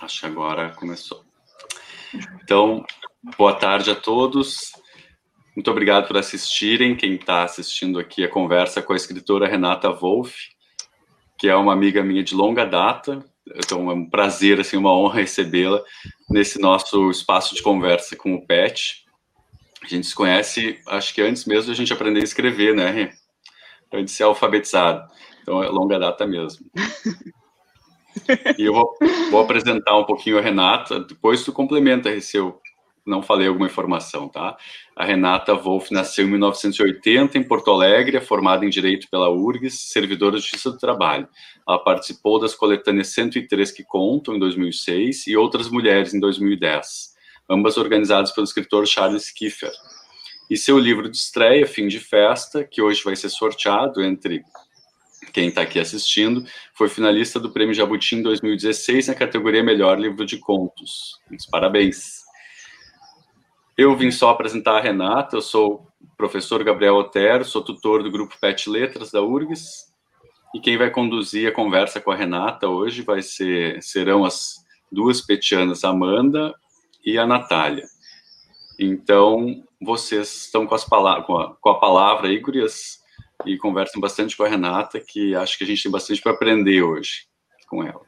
Acho que agora começou. Então, boa tarde a todos. Muito obrigado por assistirem. Quem está assistindo aqui a conversa com a escritora Renata Wolff, que é uma amiga minha de longa data. Então, é um prazer, assim, uma honra recebê-la nesse nosso espaço de conversa com o Pet. A gente se conhece, acho que antes mesmo a gente aprender a escrever, né, Antes de ser alfabetizado. Então, é longa data mesmo. E eu vou, vou, apresentar um pouquinho a Renata, depois tu complementa se eu não falei alguma informação, tá? A Renata Wolff nasceu em 1980 em Porto Alegre, é formada em Direito pela URGS, servidora de Justiça do Trabalho. Ela participou das coletâneas 103 que contam, em 2006, e Outras Mulheres, em 2010, ambas organizadas pelo escritor Charles Kiefer. E seu livro de estreia, Fim de Festa, que hoje vai ser sorteado entre quem está aqui assistindo, foi finalista do Prêmio Jabuti em 2016 na categoria Melhor Livro de Contos. Muitos parabéns. Eu vim só apresentar a Renata, eu sou o professor Gabriel Otero, sou tutor do grupo PET Letras da URGS, e quem vai conduzir a conversa com a Renata hoje vai ser, serão as duas petianas, Amanda e a Natália. Então, vocês estão com, as palavras, com, a, com a palavra aí, gurias, e conversam bastante com a Renata, que acho que a gente tem bastante para aprender hoje com ela.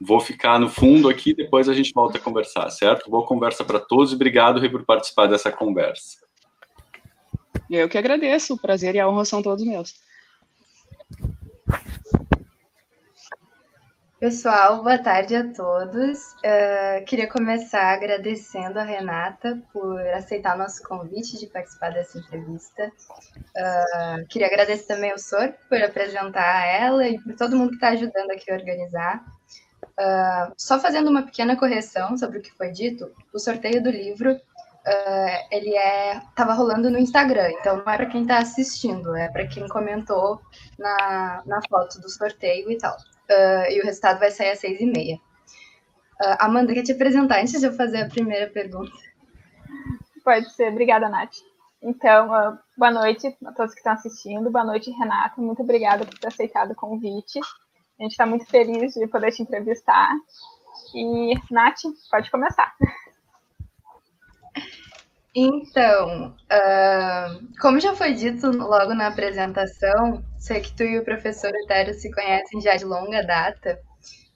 Vou ficar no fundo aqui, depois a gente volta a conversar, certo? Boa conversa para todos obrigado, Rui, por participar dessa conversa. Eu que agradeço, o prazer e a honra são todos meus. Pessoal, boa tarde a todos. Uh, queria começar agradecendo a Renata por aceitar nosso convite de participar dessa entrevista. Uh, queria agradecer também ao Sor por apresentar ela e por todo mundo que está ajudando aqui a organizar. Uh, só fazendo uma pequena correção sobre o que foi dito, o sorteio do livro ele é estava rolando no Instagram, então não é para quem está assistindo, é para quem comentou na, na foto do sorteio e tal uh, e o resultado vai sair às seis e meia. Uh, Amanda, quer te apresentar antes de eu fazer a primeira pergunta? Pode ser. Obrigada, Nath. Então, uh, boa noite a todos que estão assistindo. Boa noite, Renata. Muito obrigada por ter aceitado o convite. A gente está muito feliz de poder te entrevistar. E, Nath, pode começar. Então, uh, como já foi dito logo na apresentação, sei que tu e o professor Etério se conhecem já de longa data.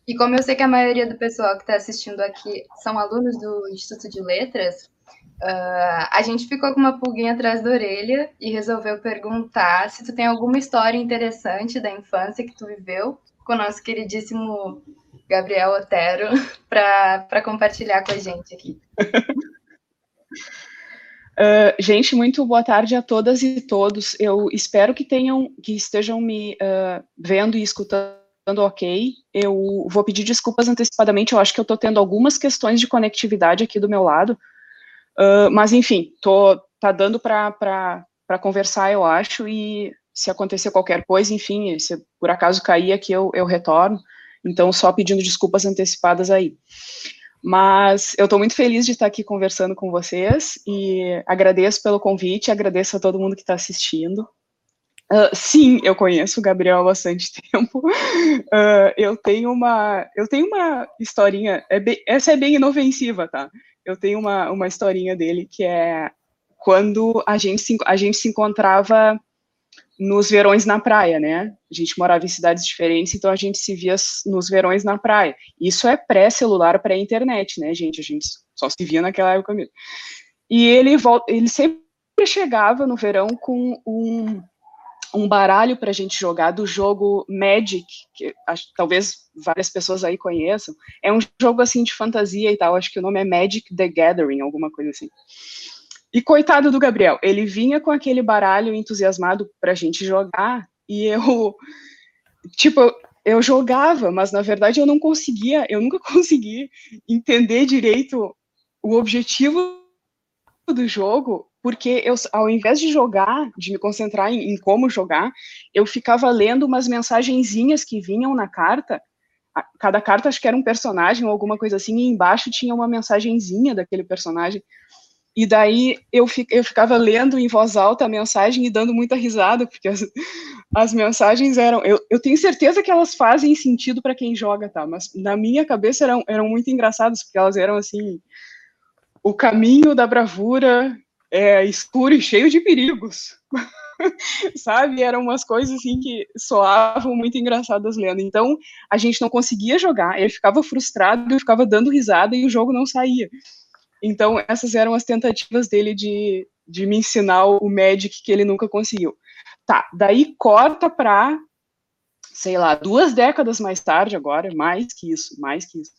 E como eu sei que a maioria do pessoal que está assistindo aqui são alunos do Instituto de Letras, uh, a gente ficou com uma pulguinha atrás da orelha e resolveu perguntar se tu tem alguma história interessante da infância que tu viveu com o nosso queridíssimo Gabriel Otero para compartilhar com a gente aqui. Uh, gente, muito boa tarde a todas e todos. Eu espero que tenham, que estejam me uh, vendo e escutando ok. Eu vou pedir desculpas antecipadamente. Eu acho que eu estou tendo algumas questões de conectividade aqui do meu lado, uh, mas enfim, tô tá dando para conversar, eu acho. E se acontecer qualquer coisa, enfim, se por acaso cair aqui, eu, eu retorno. Então, só pedindo desculpas antecipadas aí. Mas eu estou muito feliz de estar aqui conversando com vocês e agradeço pelo convite, agradeço a todo mundo que está assistindo. Uh, sim, eu conheço o Gabriel há bastante tempo. Uh, eu tenho uma, eu tenho uma historinha. É bem, essa é bem inofensiva, tá? Eu tenho uma, uma historinha dele que é quando a gente se, a gente se encontrava nos verões na praia, né? A gente morava em cidades diferentes, então a gente se via nos verões na praia. Isso é pré-celular, pré-internet, né, gente? A gente só se via naquela época mesmo. E ele, ele sempre chegava no verão com um, um baralho para a gente jogar do jogo Magic, que acho, talvez várias pessoas aí conheçam. É um jogo assim de fantasia e tal, acho que o nome é Magic the Gathering, alguma coisa assim. E coitado do Gabriel, ele vinha com aquele baralho entusiasmado pra gente jogar, e eu, tipo, eu jogava, mas na verdade eu não conseguia, eu nunca consegui entender direito o objetivo do jogo, porque eu, ao invés de jogar, de me concentrar em, em como jogar, eu ficava lendo umas mensagenzinhas que vinham na carta, cada carta acho que era um personagem ou alguma coisa assim, e embaixo tinha uma mensagenzinha daquele personagem. E daí eu, eu ficava lendo em voz alta a mensagem e dando muita risada, porque as, as mensagens eram. Eu, eu tenho certeza que elas fazem sentido para quem joga, tá? Mas na minha cabeça eram, eram muito engraçadas, porque elas eram assim. O caminho da bravura é escuro e cheio de perigos. Sabe? Eram umas coisas assim que soavam muito engraçadas lendo. Então, a gente não conseguia jogar, ele ficava frustrado, eu ficava dando risada e o jogo não saía. Então, essas eram as tentativas dele de, de me ensinar o Magic que ele nunca conseguiu. Tá, daí corta para, sei lá, duas décadas mais tarde agora, mais que isso, mais que isso.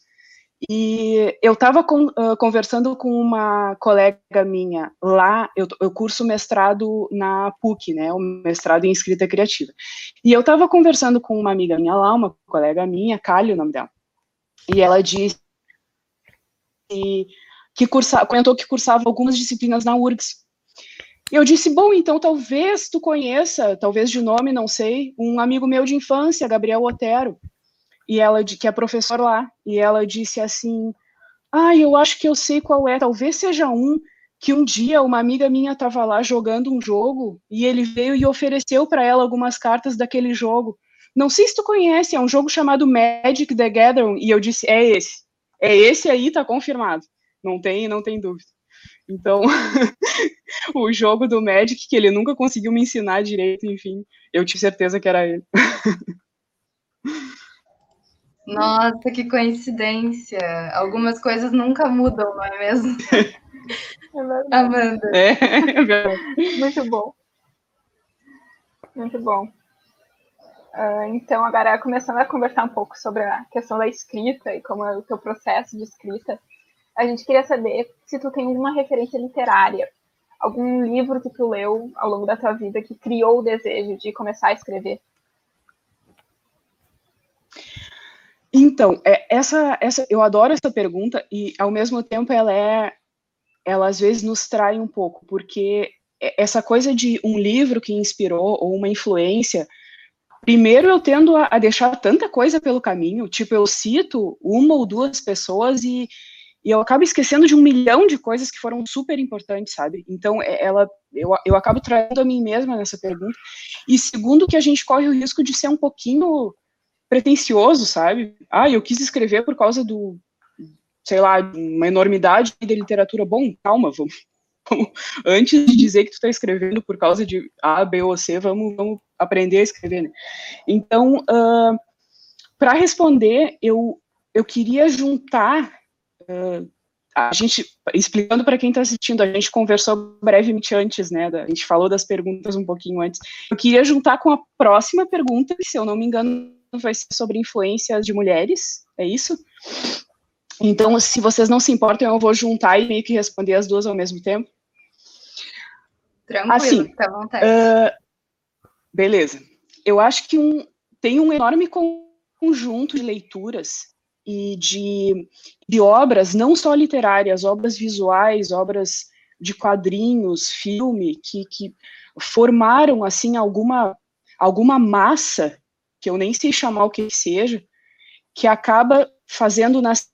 E eu estava uh, conversando com uma colega minha lá, eu, eu, curso mestrado na PUC, né, o mestrado em escrita criativa. E eu estava conversando com uma amiga minha lá, uma colega minha, Kali, o nome dela. E ela disse que cursa, comentou que cursava algumas disciplinas na URGS. Eu disse, bom, então talvez tu conheça, talvez de nome, não sei, um amigo meu de infância, Gabriel Otero e ela que é professor lá, e ela disse assim: "Ah, eu acho que eu sei qual é, talvez seja um que um dia uma amiga minha estava lá jogando um jogo e ele veio e ofereceu para ela algumas cartas daquele jogo. Não sei se tu conhece, é um jogo chamado Magic the Gathering e eu disse: "É esse. É esse aí, tá confirmado. Não tem, não tem dúvida." Então, o jogo do Magic que ele nunca conseguiu me ensinar direito, enfim, eu tinha certeza que era ele. Nossa, que coincidência. Algumas coisas nunca mudam, não é mesmo? É Amanda. É, é Muito bom. Muito bom. Uh, então, agora começando a conversar um pouco sobre a questão da escrita e como é o teu processo de escrita, a gente queria saber se tu tem alguma referência literária, algum livro que tu leu ao longo da tua vida que criou o desejo de começar a escrever. Então, é, essa, essa, eu adoro essa pergunta e, ao mesmo tempo, ela é, ela às vezes nos trai um pouco, porque essa coisa de um livro que inspirou ou uma influência, primeiro eu tendo a, a deixar tanta coisa pelo caminho, tipo, eu cito uma ou duas pessoas e, e eu acabo esquecendo de um milhão de coisas que foram super importantes, sabe? Então, é, ela, eu, eu acabo traindo a mim mesma nessa pergunta. E segundo, que a gente corre o risco de ser um pouquinho pretencioso, sabe? Ah, eu quis escrever por causa do, sei lá, uma enormidade de literatura. Bom, calma, vamos, vamos antes de dizer que tu está escrevendo por causa de A, B ou C, vamos, vamos aprender a escrever, né? Então, uh, para responder, eu, eu queria juntar a gente, explicando para quem está assistindo, a gente conversou brevemente antes, né? a gente falou das perguntas um pouquinho antes. Eu queria juntar com a próxima pergunta, se eu não me engano, vai ser sobre influências de mulheres, é isso? Então, se vocês não se importam, eu vou juntar e meio que responder as duas ao mesmo tempo. Tranquilo, assim, fica à vontade. Uh, beleza. Eu acho que um, tem um enorme conjunto de leituras e de, de obras, não só literárias, obras visuais, obras de quadrinhos, filme, que, que formaram, assim, alguma, alguma massa que eu nem sei chamar o que seja, que acaba fazendo nascer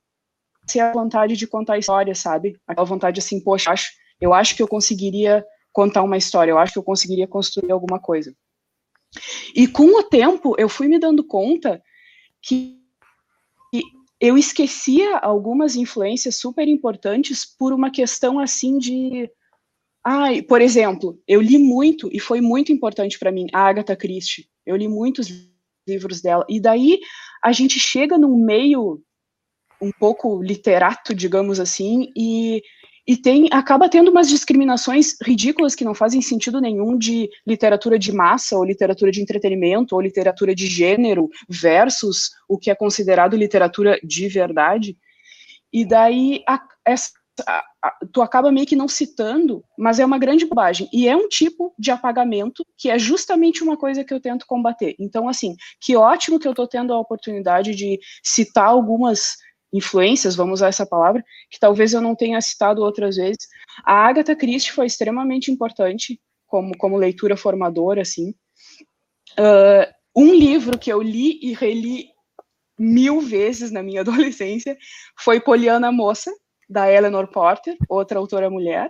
a vontade de contar história, sabe? Aquela vontade assim, poxa, acho, eu acho que eu conseguiria contar uma história, eu acho que eu conseguiria construir alguma coisa. E com o tempo, eu fui me dando conta que eu esquecia algumas influências super importantes por uma questão assim de Ai, por exemplo, eu li muito e foi muito importante para mim a Agatha Christie. Eu li muitos livros dela. E daí a gente chega num meio um pouco literato, digamos assim, e, e tem acaba tendo umas discriminações ridículas que não fazem sentido nenhum de literatura de massa, ou literatura de entretenimento, ou literatura de gênero, versus o que é considerado literatura de verdade. E daí a, essa tu acaba meio que não citando, mas é uma grande bobagem. E é um tipo de apagamento que é justamente uma coisa que eu tento combater. Então, assim, que ótimo que eu estou tendo a oportunidade de citar algumas influências, vamos usar essa palavra, que talvez eu não tenha citado outras vezes. A Agatha Christie foi extremamente importante como, como leitura formadora, assim. Uh, um livro que eu li e reli mil vezes na minha adolescência foi Poliana Moça, da Eleanor Porter, outra autora mulher.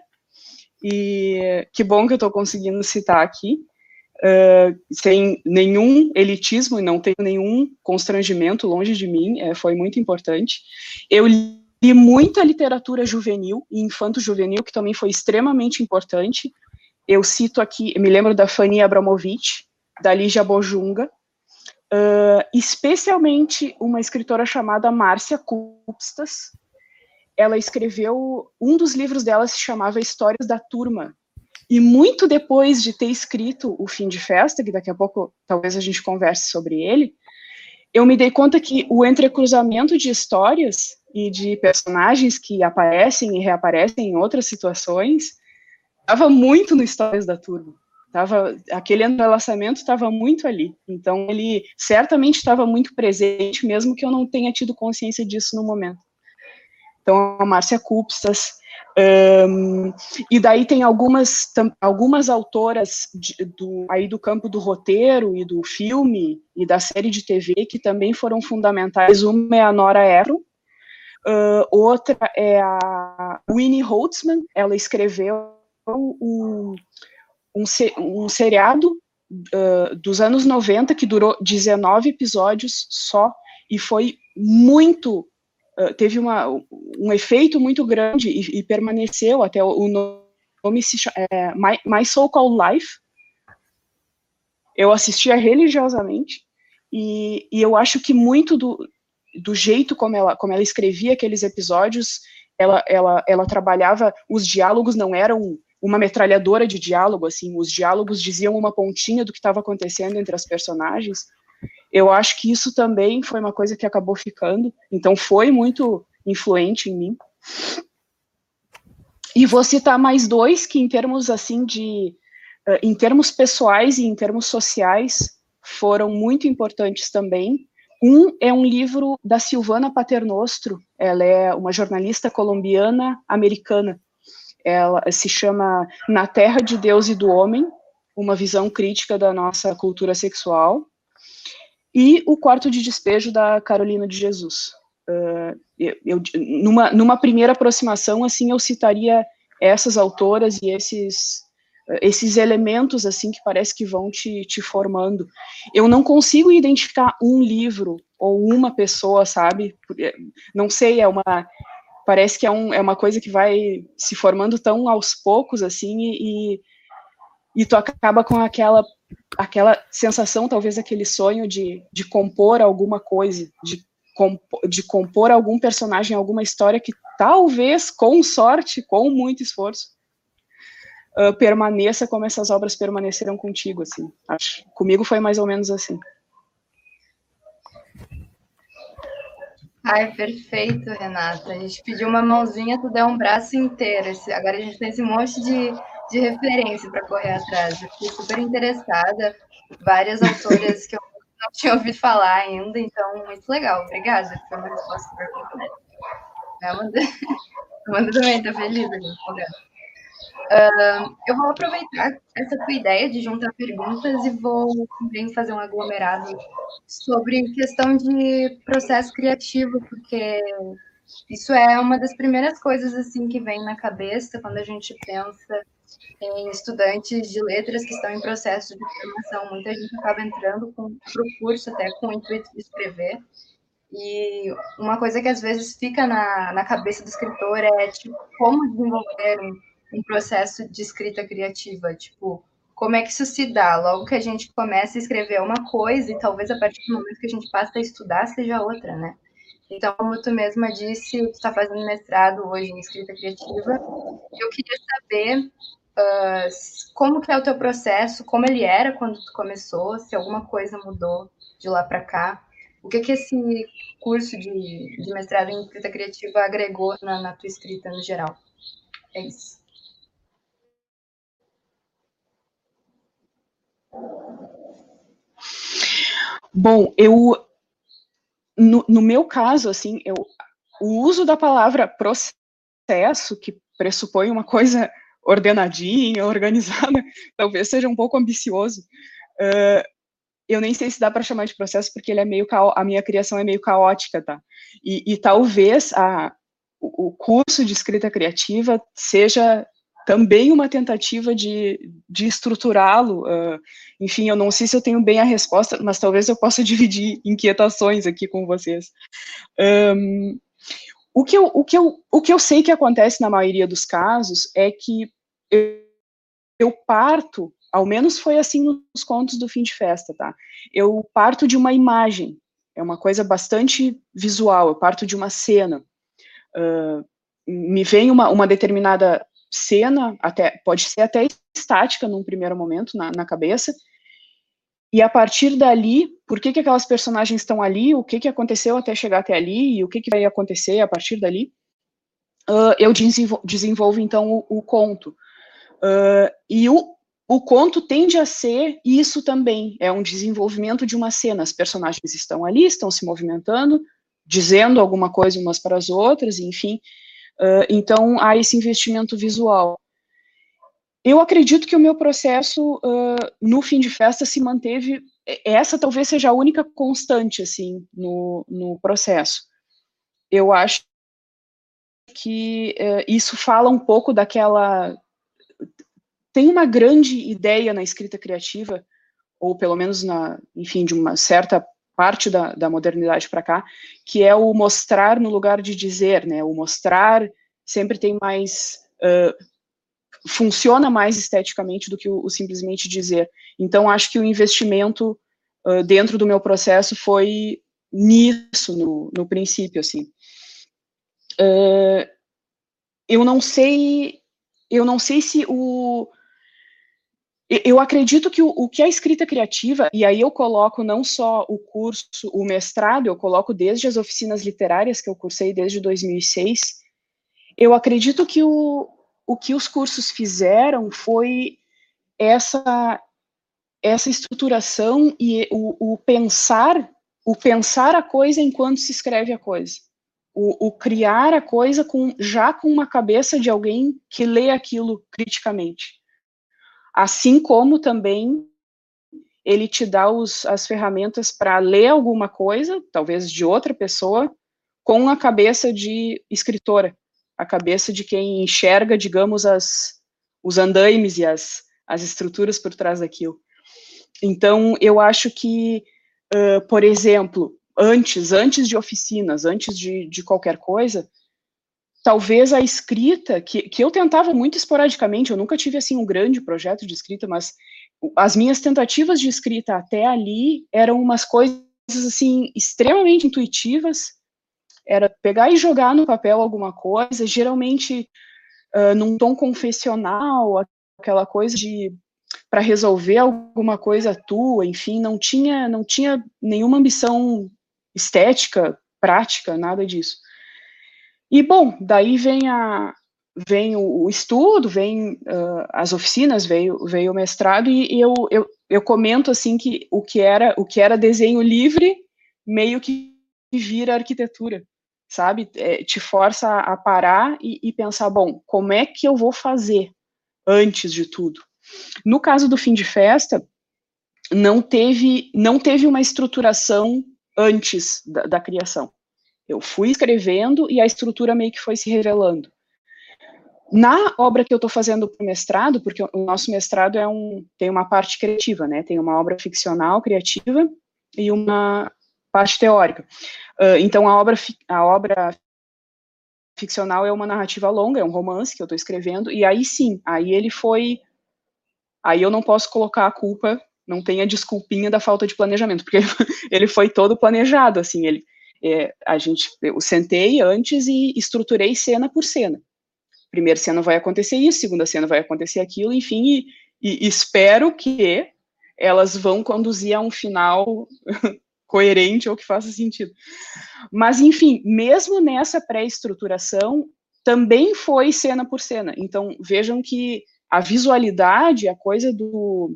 E que bom que eu estou conseguindo citar aqui. Uh, sem nenhum elitismo e não tenho nenhum constrangimento longe de mim, é, foi muito importante. Eu li muita literatura juvenil e infanto-juvenil, que também foi extremamente importante. Eu cito aqui, me lembro da Fanny Abramovich, da Lígia Bojunga, uh, especialmente uma escritora chamada Márcia Kupstas. Ela escreveu, um dos livros dela se chamava Histórias da Turma, e muito depois de ter escrito O Fim de Festa, que daqui a pouco talvez a gente converse sobre ele, eu me dei conta que o entrecruzamento de histórias e de personagens que aparecem e reaparecem em outras situações estava muito no Histórias da Turma. Tava, aquele entrelaçamento estava muito ali. Então, ele certamente estava muito presente, mesmo que eu não tenha tido consciência disso no momento. Então, a Márcia Cupstas, um, e daí tem algumas, algumas autoras de, do, aí do campo do roteiro e do filme e da série de TV que também foram fundamentais. Uma é a Nora Ephron, uh, outra é a Winnie Holtzman, ela escreveu um, um, um seriado uh, dos anos 90 que durou 19 episódios só e foi muito teve uma, um efeito muito grande e, e permaneceu até o, o nome se chama, é, My, My So Called Life. Eu assistia religiosamente e, e eu acho que muito do, do jeito como ela, como ela escrevia aqueles episódios, ela, ela, ela trabalhava, os diálogos não eram uma metralhadora de diálogo, assim, os diálogos diziam uma pontinha do que estava acontecendo entre as personagens, eu acho que isso também foi uma coisa que acabou ficando, então foi muito influente em mim. E vou citar mais dois que, em termos assim de, uh, em termos pessoais e em termos sociais, foram muito importantes também. Um é um livro da Silvana Paternostro, ela é uma jornalista colombiana americana. Ela se chama Na Terra de Deus e do Homem, uma visão crítica da nossa cultura sexual e o quarto de despejo da Carolina de Jesus. Uh, eu, eu, numa, numa primeira aproximação, assim, eu citaria essas autoras e esses esses elementos assim que parece que vão te, te formando. Eu não consigo identificar um livro ou uma pessoa, sabe? Não sei, é uma parece que é, um, é uma coisa que vai se formando tão aos poucos assim e, e tu acaba com aquela aquela sensação, talvez aquele sonho de, de compor alguma coisa, de, de compor algum personagem, alguma história que talvez, com sorte, com muito esforço, uh, permaneça como essas obras permaneceram contigo, assim. Acho, comigo foi mais ou menos assim. Ai, perfeito, Renata. A gente pediu uma mãozinha, tu deu um braço inteiro. Agora a gente tem esse monte de de referência para correr atrás. Eu fiquei super interessada. Várias autoras que eu não tinha ouvido falar ainda, então, muito legal. Obrigada. Foi uma resposta super completa. Amanda, Amanda também está feliz ali, uh, Eu vou aproveitar essa tua ideia de juntar perguntas e vou também fazer um aglomerado sobre questão de processo criativo, porque isso é uma das primeiras coisas assim que vem na cabeça quando a gente pensa em estudantes de letras que estão em processo de formação. Muita gente acaba entrando para o curso até com o intuito de escrever. E uma coisa que às vezes fica na, na cabeça do escritor é, tipo, como desenvolver um, um processo de escrita criativa? Tipo, como é que isso se dá? Logo que a gente começa a escrever uma coisa e talvez a partir do momento que a gente passa a estudar seja outra, né? Então, como tu mesma disse, tu está fazendo mestrado hoje em escrita criativa. Eu queria saber Como que é o teu processo, como ele era quando tu começou, se alguma coisa mudou de lá para cá, o que que esse curso de, de mestrado em escrita criativa agregou na, na tua escrita no geral? É isso. Bom, eu no, no, meu caso, assim, eu, o uso da palavra processo, que pressupõe uma coisa ordenadinha, organizada, talvez seja um pouco ambicioso. Uh, eu nem sei se dá para chamar de processo, porque ele é meio a minha criação é meio caótica, tá? E, e talvez a, o curso de escrita criativa seja também uma tentativa de, de estruturá-lo. Uh, enfim, eu não sei se eu tenho bem a resposta, mas talvez eu possa dividir inquietações aqui com vocês. Um, o, que eu, o, que eu, o que eu sei que acontece na maioria dos casos é que eu, eu parto, ao menos foi assim nos contos do fim de festa, tá? Eu parto de uma imagem, é uma coisa bastante visual, eu parto de uma cena. Uh, me vem uma, uma determinada cena, até pode ser até estática num primeiro momento na, na cabeça, e a partir dali, por que, que aquelas personagens estão ali, o que, que aconteceu até chegar até ali, e o que, que vai acontecer a partir dali, uh, eu desenvolvo, então, o, o conto. Uh, e o, o conto tende a ser isso também, é um desenvolvimento de uma cena, as personagens estão ali, estão se movimentando, dizendo alguma coisa umas para as outras, enfim, uh, então há esse investimento visual. Eu acredito que o meu processo uh, no fim de festa se manteve. Essa talvez seja a única constante assim no, no processo. Eu acho que uh, isso fala um pouco daquela. Tem uma grande ideia na escrita criativa, ou pelo menos na, enfim, de uma certa parte da, da modernidade para cá, que é o mostrar no lugar de dizer, né? O mostrar sempre tem mais uh, funciona mais esteticamente do que o, o simplesmente dizer. Então, acho que o investimento uh, dentro do meu processo foi nisso, no, no princípio, assim. Uh, eu não sei, eu não sei se o... Eu acredito que o, o, que é a escrita criativa, e aí eu coloco não só o curso, o mestrado, eu coloco desde as oficinas literárias que eu cursei desde 2006, eu acredito que o, o que os cursos fizeram foi essa essa estruturação e o, o pensar o pensar a coisa enquanto se escreve a coisa. O, o, criar a coisa com já com uma cabeça de alguém que lê aquilo criticamente assim como também ele te dá os, as ferramentas para ler alguma coisa talvez de outra pessoa com a cabeça de escritora a cabeça de quem enxerga, digamos, as, os andaimes e as, as estruturas por trás daquilo. Então, eu acho que, uh, por exemplo, antes, antes de oficinas, antes de, de qualquer coisa, talvez a escrita, que, que eu tentava muito esporadicamente, eu nunca tive, assim, um grande projeto de escrita, mas as minhas tentativas de escrita até ali eram umas coisas, assim, extremamente intuitivas, era pegar e jogar no papel alguma coisa, geralmente uh, num tom confessional, aquela coisa de para resolver alguma coisa tua, enfim, não tinha não tinha nenhuma ambição estética, prática, nada disso. E bom, daí vem a vem o, estudo, vem uh, as oficinas, veio veio o mestrado e, e eu, eu, eu comento assim que o que era o que era desenho livre meio que vira arquitetura sabe? É, te força a, parar e, e, pensar, bom, como é que eu vou fazer antes de tudo? No caso do fim de festa, não teve, não teve uma estruturação antes da, da criação. Eu fui escrevendo e a estrutura meio que foi se revelando. Na obra que eu estou fazendo para o mestrado, porque o nosso mestrado é um, tem uma parte criativa, né? Tem uma obra ficcional criativa e uma parte teórica. Uh, então, a obra, a obra ficcional é uma narrativa longa, é um romance que eu estou escrevendo, e aí sim, aí ele foi. Aí eu não posso colocar a culpa, não tem a desculpinha da falta de planejamento, porque ele foi todo planejado, assim, ele. É, a gente, eu sentei antes e estruturei cena por cena. Primeira cena vai acontecer isso, segunda cena vai acontecer aquilo, enfim, e, e espero que elas vão conduzir a um final coerente ou que faça sentido. Mas, enfim, mesmo nessa pré-estruturação, também foi cena por cena. Então, vejam que a visualidade, a coisa do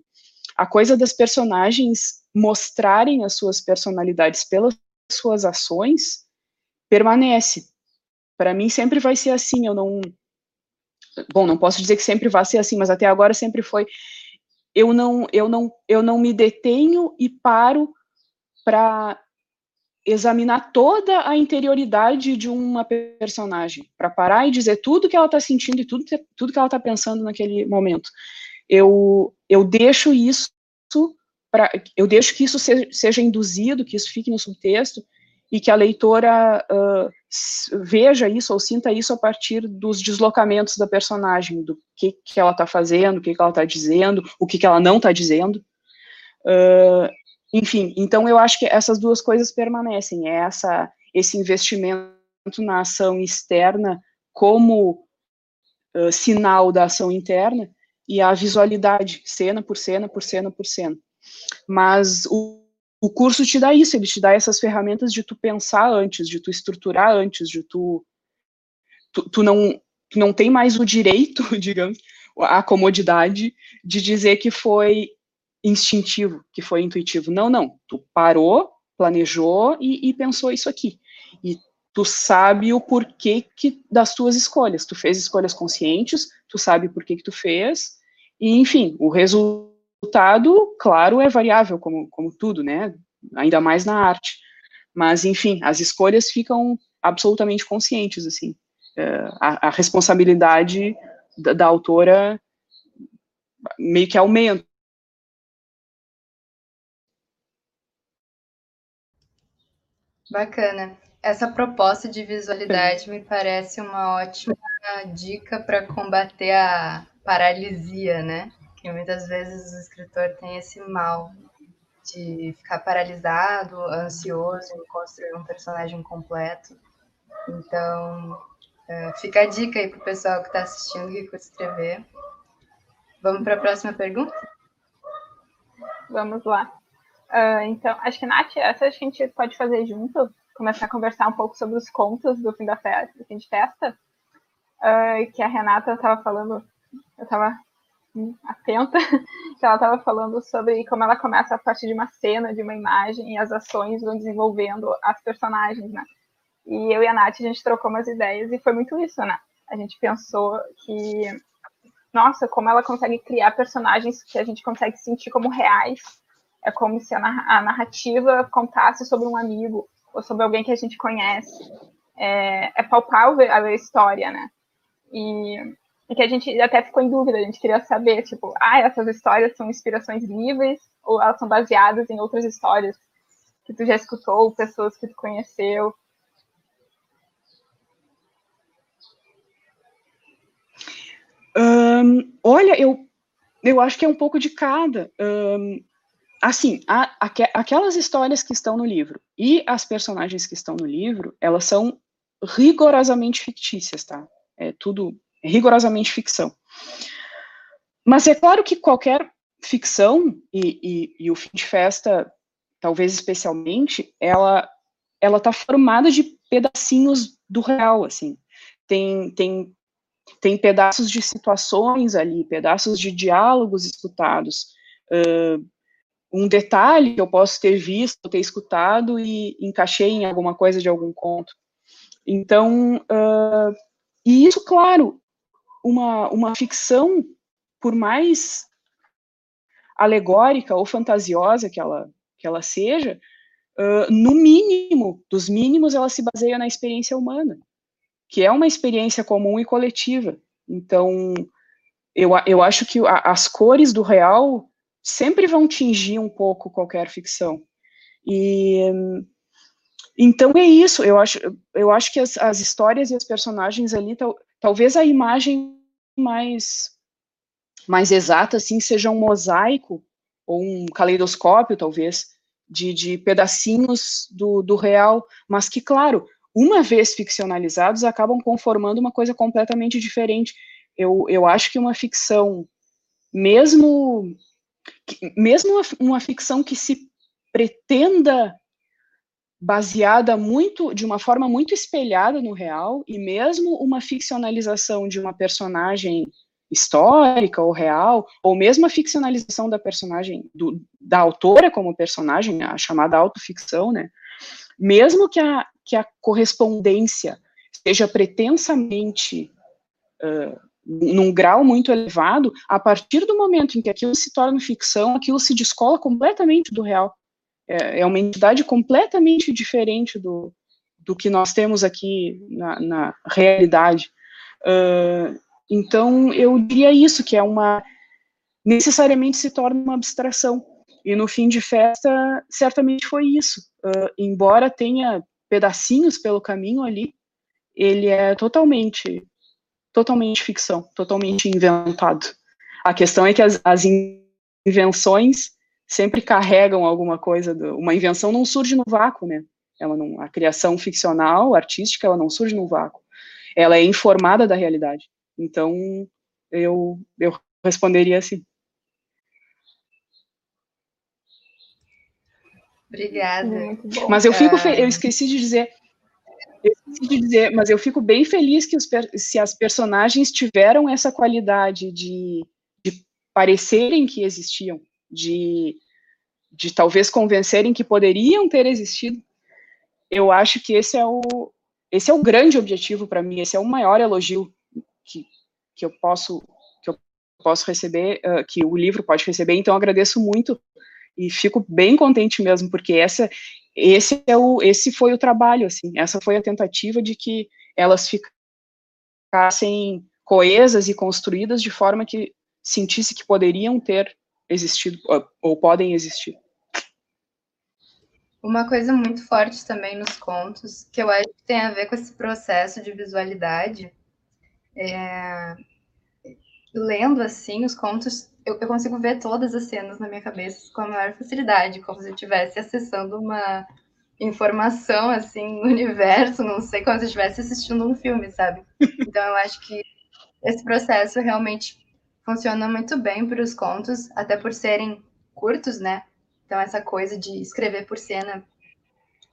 a coisa das personagens mostrarem as suas personalidades pelas suas ações permanece. Para mim sempre vai ser assim, eu não Bom, não posso dizer que sempre vai ser assim, mas até agora sempre foi eu não eu não eu não me detenho e paro para examinar toda a interioridade de uma personagem, para parar e dizer tudo que ela está sentindo e tudo, tudo que ela está pensando naquele momento. Eu, eu deixo isso, eu deixo que isso seja, seja induzido, que isso fique no subtexto, e que a leitora uh, veja isso ou sinta isso a partir dos deslocamentos da personagem, do que, que ela está fazendo, o que, que ela está dizendo, o que, que ela não está dizendo. Uh, enfim, então eu acho que essas duas coisas permanecem, é essa, esse investimento na ação externa como uh, sinal da ação interna e a visualidade, cena por cena, por cena por cena. Mas o, o curso te dá isso, ele te dá essas ferramentas de tu pensar antes, de tu estruturar antes, de tu tu, tu não tu não tem mais o direito, digamos, a comodidade de dizer que foi instintivo, que foi intuitivo. Não, não. Tu parou, planejou e, e pensou isso aqui. E tu sabe o porquê que das tuas escolhas. Tu fez escolhas conscientes, tu sabe por que tu fez. E, enfim, o resultado, claro, é variável, como, como tudo, né? Ainda mais na arte. Mas, enfim, as escolhas ficam absolutamente conscientes, assim. É, a, a, responsabilidade da, da autora meio que aumenta, Bacana. Essa proposta de visualidade me parece uma ótima dica para combater a paralisia, né? Que muitas vezes o escritor tem esse mal de ficar paralisado, ansioso em construir um personagem completo. Então, é, fica a dica aí para o pessoal que está assistindo que curte escrever. Vamos para a próxima pergunta? Vamos lá. Uh, então, acho que, Nath, essa a gente pode fazer junto, começar a conversar um pouco sobre os contos do fim da festa, do fim de festa, uh, que a Renata estava falando, eu estava atenta, que ela estava falando sobre como ela começa a partir de uma cena, de uma imagem, e as ações vão desenvolvendo as personagens, né? E eu e a Nath, a gente trocou umas ideias, e foi muito isso, né? A gente pensou que, nossa, como ela consegue criar personagens que a gente consegue sentir como reais, é como se a narrativa contasse sobre um amigo ou sobre alguém que a gente conhece. É, é palpável a história, né? E, e, que a gente até ficou em dúvida, a gente queria saber, tipo, ah, essas histórias são inspirações livres ou elas são baseadas em outras histórias que tu já escutou, pessoas que tu conheceu? Um, olha, eu, eu acho que é um pouco de cada. Um, assim, a, a, aquelas histórias que estão no livro e as personagens que estão no livro, elas são rigorosamente fictícias, tá? É tudo rigorosamente ficção. Mas é claro que qualquer ficção, e, e, e o fim de festa, talvez especialmente, ela ela está formada de pedacinhos do real, assim. Tem, tem, tem pedaços de situações ali, pedaços de diálogos escutados, uh, um detalhe que eu posso ter visto, ter escutado e encaixei em alguma coisa de algum conto. Então, uh, e isso, claro, uma, uma ficção, por mais alegórica ou fantasiosa que ela, que ela seja, uh, no mínimo, dos mínimos, ela se baseia na experiência humana, que é uma experiência comum e coletiva. Então, eu, eu acho que a, as cores do real sempre vão tingir um pouco qualquer ficção. E então é isso. Eu acho, eu acho que as, as histórias e os personagens ali, talvez a imagem mais mais exata assim seja um mosaico ou um caleidoscópio, talvez, de, de pedacinhos do, do real, mas que, claro, uma vez ficcionalizados, acabam conformando uma coisa completamente diferente. Eu, eu acho que uma ficção, mesmo mesmo uma, uma ficção que se pretenda baseada muito de uma forma muito espelhada no real e mesmo uma ficcionalização de uma personagem histórica ou real ou mesmo a ficcionalização da personagem do, da autora como personagem a chamada autoficção né mesmo que a que a correspondência seja pretensamente uh, num grau muito elevado, a partir do momento em que aquilo se torna ficção, aquilo se descola completamente do real. É, é uma entidade completamente diferente do, do que nós temos aqui na, na realidade. Uh, então, eu diria isso, que é uma. necessariamente se torna uma abstração. E no fim de festa, certamente foi isso. Uh, embora tenha pedacinhos pelo caminho ali, ele é totalmente, totalmente ficção, totalmente inventado. A questão é que as, as invenções sempre carregam alguma coisa. Do, uma invenção não surge no vácuo, né? Ela não, a criação ficcional, artística, ela não surge no vácuo. Ela é informada da realidade. Então, eu, eu responderia assim. Obrigada. Mas eu fico, eu esqueci de dizer, eu esqueci de dizer, mas eu fico bem feliz que os, se as personagens tiveram essa qualidade de, de parecerem que existiam, de, de talvez convencerem que poderiam ter existido. Eu acho que esse é o, esse é o grande objetivo para mim, esse é o maior elogio que, que eu posso que eu posso receber, uh, que o livro pode receber. Então agradeço muito e fico bem contente mesmo, porque essa, esse, é o, esse foi o trabalho, assim, essa foi a tentativa de que elas ficassem coesas e construídas de forma que sentisse que poderiam ter existido, ou, ou podem existir. Uma coisa muito forte também nos contos, que eu acho que tem a ver com esse processo de visualidade, é... lendo assim os contos, eu, eu, consigo ver todas as cenas na minha cabeça com a maior facilidade, como se eu estivesse acessando uma informação assim no universo, não sei, como se eu estivesse assistindo um filme, sabe? Então eu acho que esse processo realmente funciona muito bem para os contos, até por serem curtos, né? Então essa coisa de escrever por cena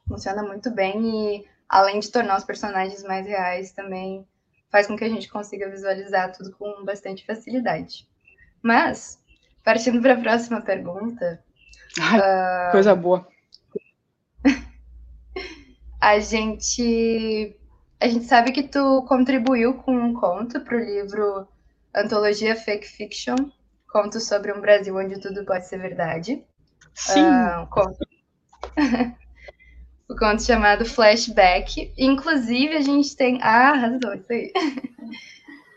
funciona muito bem e além de tornar os personagens mais reais, também faz com que a gente consiga visualizar tudo com bastante facilidade. Mas, partindo para a próxima pergunta. Ai, uh, coisa boa. a gente. A gente sabe que tu contribuiu com um conto para o livro Antologia Fake Fiction Contos sobre um Brasil onde tudo pode ser verdade. Sim. Uh, um conto. o conto chamado Flashback. Inclusive, a gente tem. Ah, arrasou, isso aí.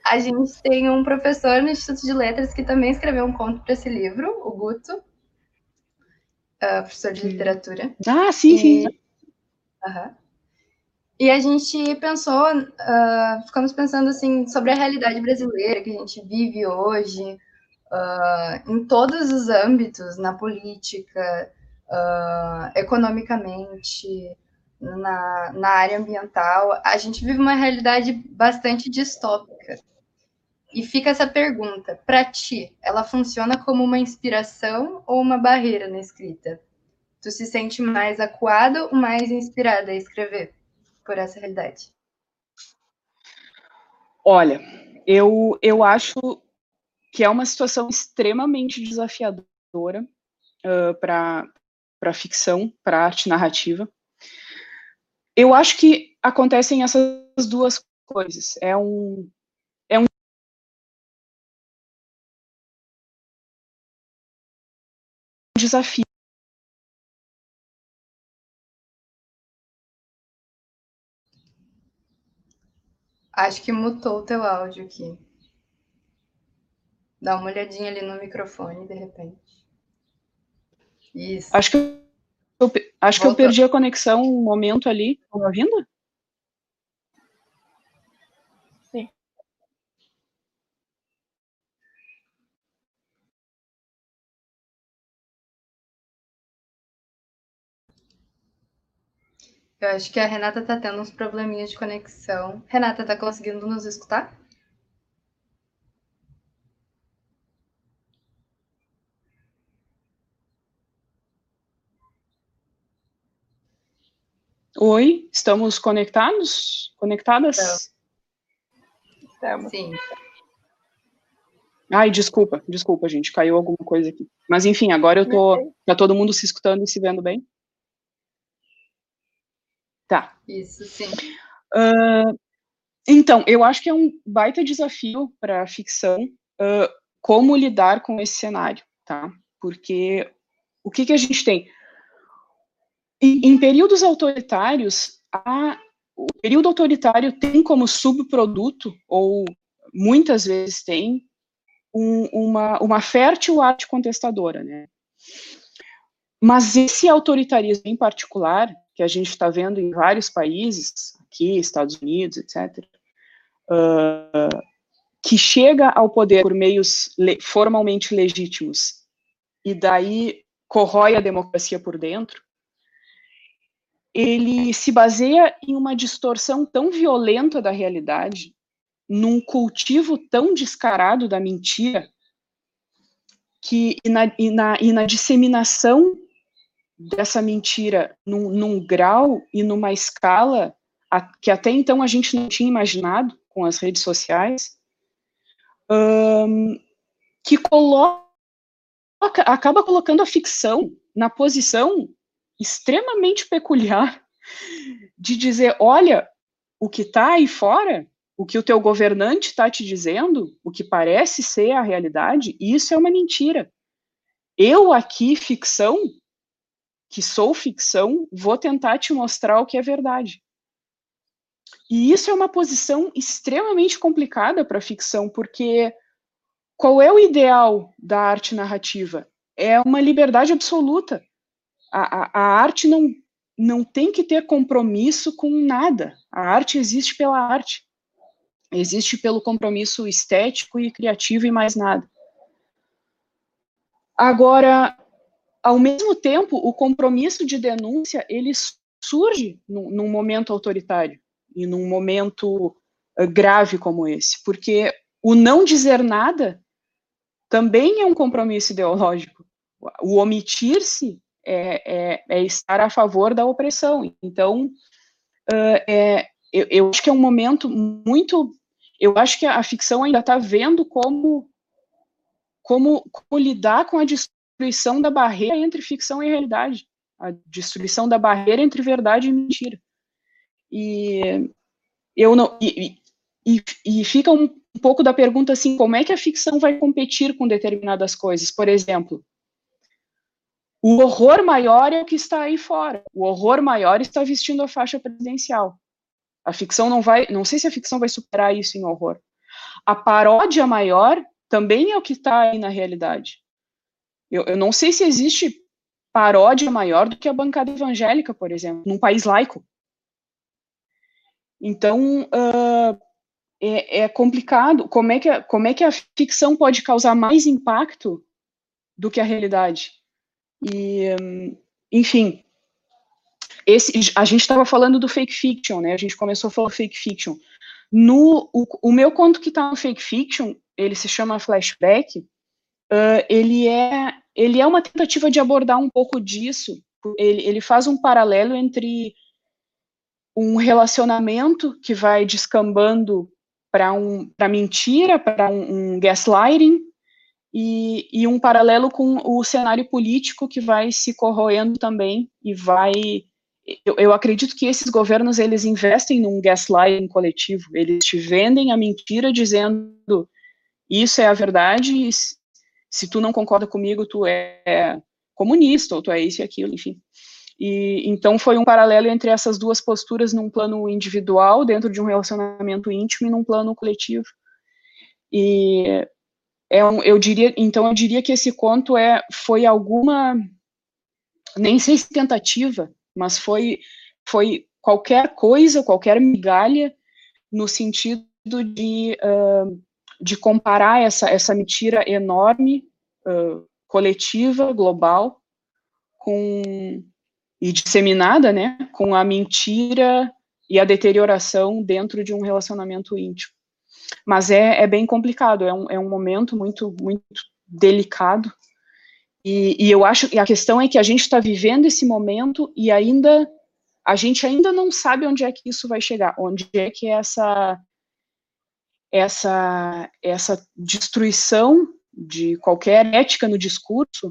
A gente tem um professor no Instituto de Letras que também escreveu um conto para esse livro, o Guto, uh, professor de literatura. Ah, sim, e... sim. Uhum. E a gente pensou, uh, ficamos pensando assim sobre a realidade brasileira que a gente vive hoje, uh, em todos os âmbitos, na política, economicamente, na, na área ambiental. A gente vive uma realidade bastante distópica. E fica essa pergunta: para ti, ela funciona como uma inspiração ou uma barreira na escrita? Tu se sente mais acuado ou mais inspirada a escrever por essa realidade? Olha, eu, eu acho que é uma situação extremamente desafiadora uh, para a ficção, para arte narrativa. Eu acho que acontecem essas duas coisas. É um, é um desafio. Acho que mutou o teu áudio aqui. Dá uma olhadinha ali no microfone, de repente. Isso. Acho que eu, acho que eu perdi a conexão um momento ali. Estão me ouvindo? Eu acho que a Renata tá tendo uns probleminhas de conexão. Renata, tá conseguindo nos escutar? Oi, estamos conectados? Conectadas? Estamos. Sim. Ai, desculpa, desculpa, gente, caiu alguma coisa aqui. Mas enfim, agora eu tô. Tá todo mundo se escutando e se vendo bem? Tá. Isso, sim. Uh, então, eu acho que é um baita desafio para a ficção uh, como lidar com esse cenário, tá? Porque o que, que a gente tem? Em, períodos autoritários, o período autoritário tem como subproduto, ou muitas vezes tem, um, uma, uma fértil arte contestadora, né? Mas esse autoritarismo em particular, que a gente está vendo em vários países, aqui, Estados Unidos, etc., uh, que chega ao poder por meios le formalmente legítimos e daí corrói a democracia por dentro, ele se baseia em uma distorção tão violenta da realidade, num cultivo tão descarado da mentira, que e na, e na, e na disseminação dessa mentira num, num, grau e numa escala a, que até então a gente não tinha imaginado com as redes sociais, um, que coloca, acaba colocando a ficção na posição extremamente peculiar de dizer, olha, o que está aí fora, o que o teu governante está te dizendo, o que parece ser a realidade, isso é uma mentira. Eu aqui, ficção, que sou ficção, vou tentar te mostrar o que é verdade. E isso é uma posição extremamente complicada para a ficção, porque qual é o ideal da arte narrativa? É uma liberdade absoluta a, a, arte não, não tem que ter compromisso com nada. A arte existe pela arte. Existe pelo compromisso estético e criativo e mais nada. Agora, ao mesmo tempo, o compromisso de denúncia, ele surge num, num momento autoritário e num momento uh, grave como esse, porque o não dizer nada também é um compromisso ideológico. O omitir-se é, é, é estar a favor da opressão. Então, uh, é, eu, eu, acho que é um momento muito. Eu acho que a, ficção ainda está vendo como, como, como lidar com a destruição da barreira entre ficção e realidade, a destruição da barreira entre verdade e mentira. E eu não. E, e, e fica um, um pouco da pergunta assim, como é que a ficção vai competir com determinadas coisas? Por exemplo, o horror maior é o que está aí fora. O horror maior está vestindo a faixa presidencial. A ficção não vai, não sei se a ficção vai superar isso em horror. A paródia maior também é o que está aí na realidade. Eu, eu não sei se existe paródia maior do que a bancada evangélica, por exemplo, num país laico. Então, uh, é, é, complicado. Como é, que como é que a ficção pode causar mais impacto do que a realidade? E, enfim, esse, a gente estava falando do fake fiction, né? A gente começou a falar fake fiction. No, o, o meu conto que está no fake fiction, ele se chama Flashback, uh, ele, é, ele é uma tentativa de abordar um pouco disso. Ele, ele faz um paralelo entre um relacionamento que vai descambando para um, mentira, para um, um gaslighting, e, e, um paralelo com o cenário político que vai se corroendo também e vai eu, eu, acredito que esses governos eles investem num gaslighting coletivo. Eles te vendem a mentira dizendo isso é a verdade se tu não concorda comigo tu é comunista ou tu é isso e aquilo enfim. E então foi um paralelo entre essas duas posturas num plano individual dentro de um relacionamento íntimo e num plano coletivo. E é um, eu diria, então eu diria que esse conto é, foi alguma, nem sei se tentativa, mas foi, foi qualquer coisa, qualquer migalha, no sentido de, uh, de comparar essa, essa mentira enorme, uh, coletiva, global, com, e disseminada, né, com a mentira e a deterioração dentro de um relacionamento íntimo. Mas é, é bem complicado, é um, é um momento muito, muito delicado. E, e eu acho que a questão é que a gente está vivendo esse momento e ainda a gente ainda não sabe onde é que isso vai chegar, onde é que essa essa essa destruição de qualquer ética no discurso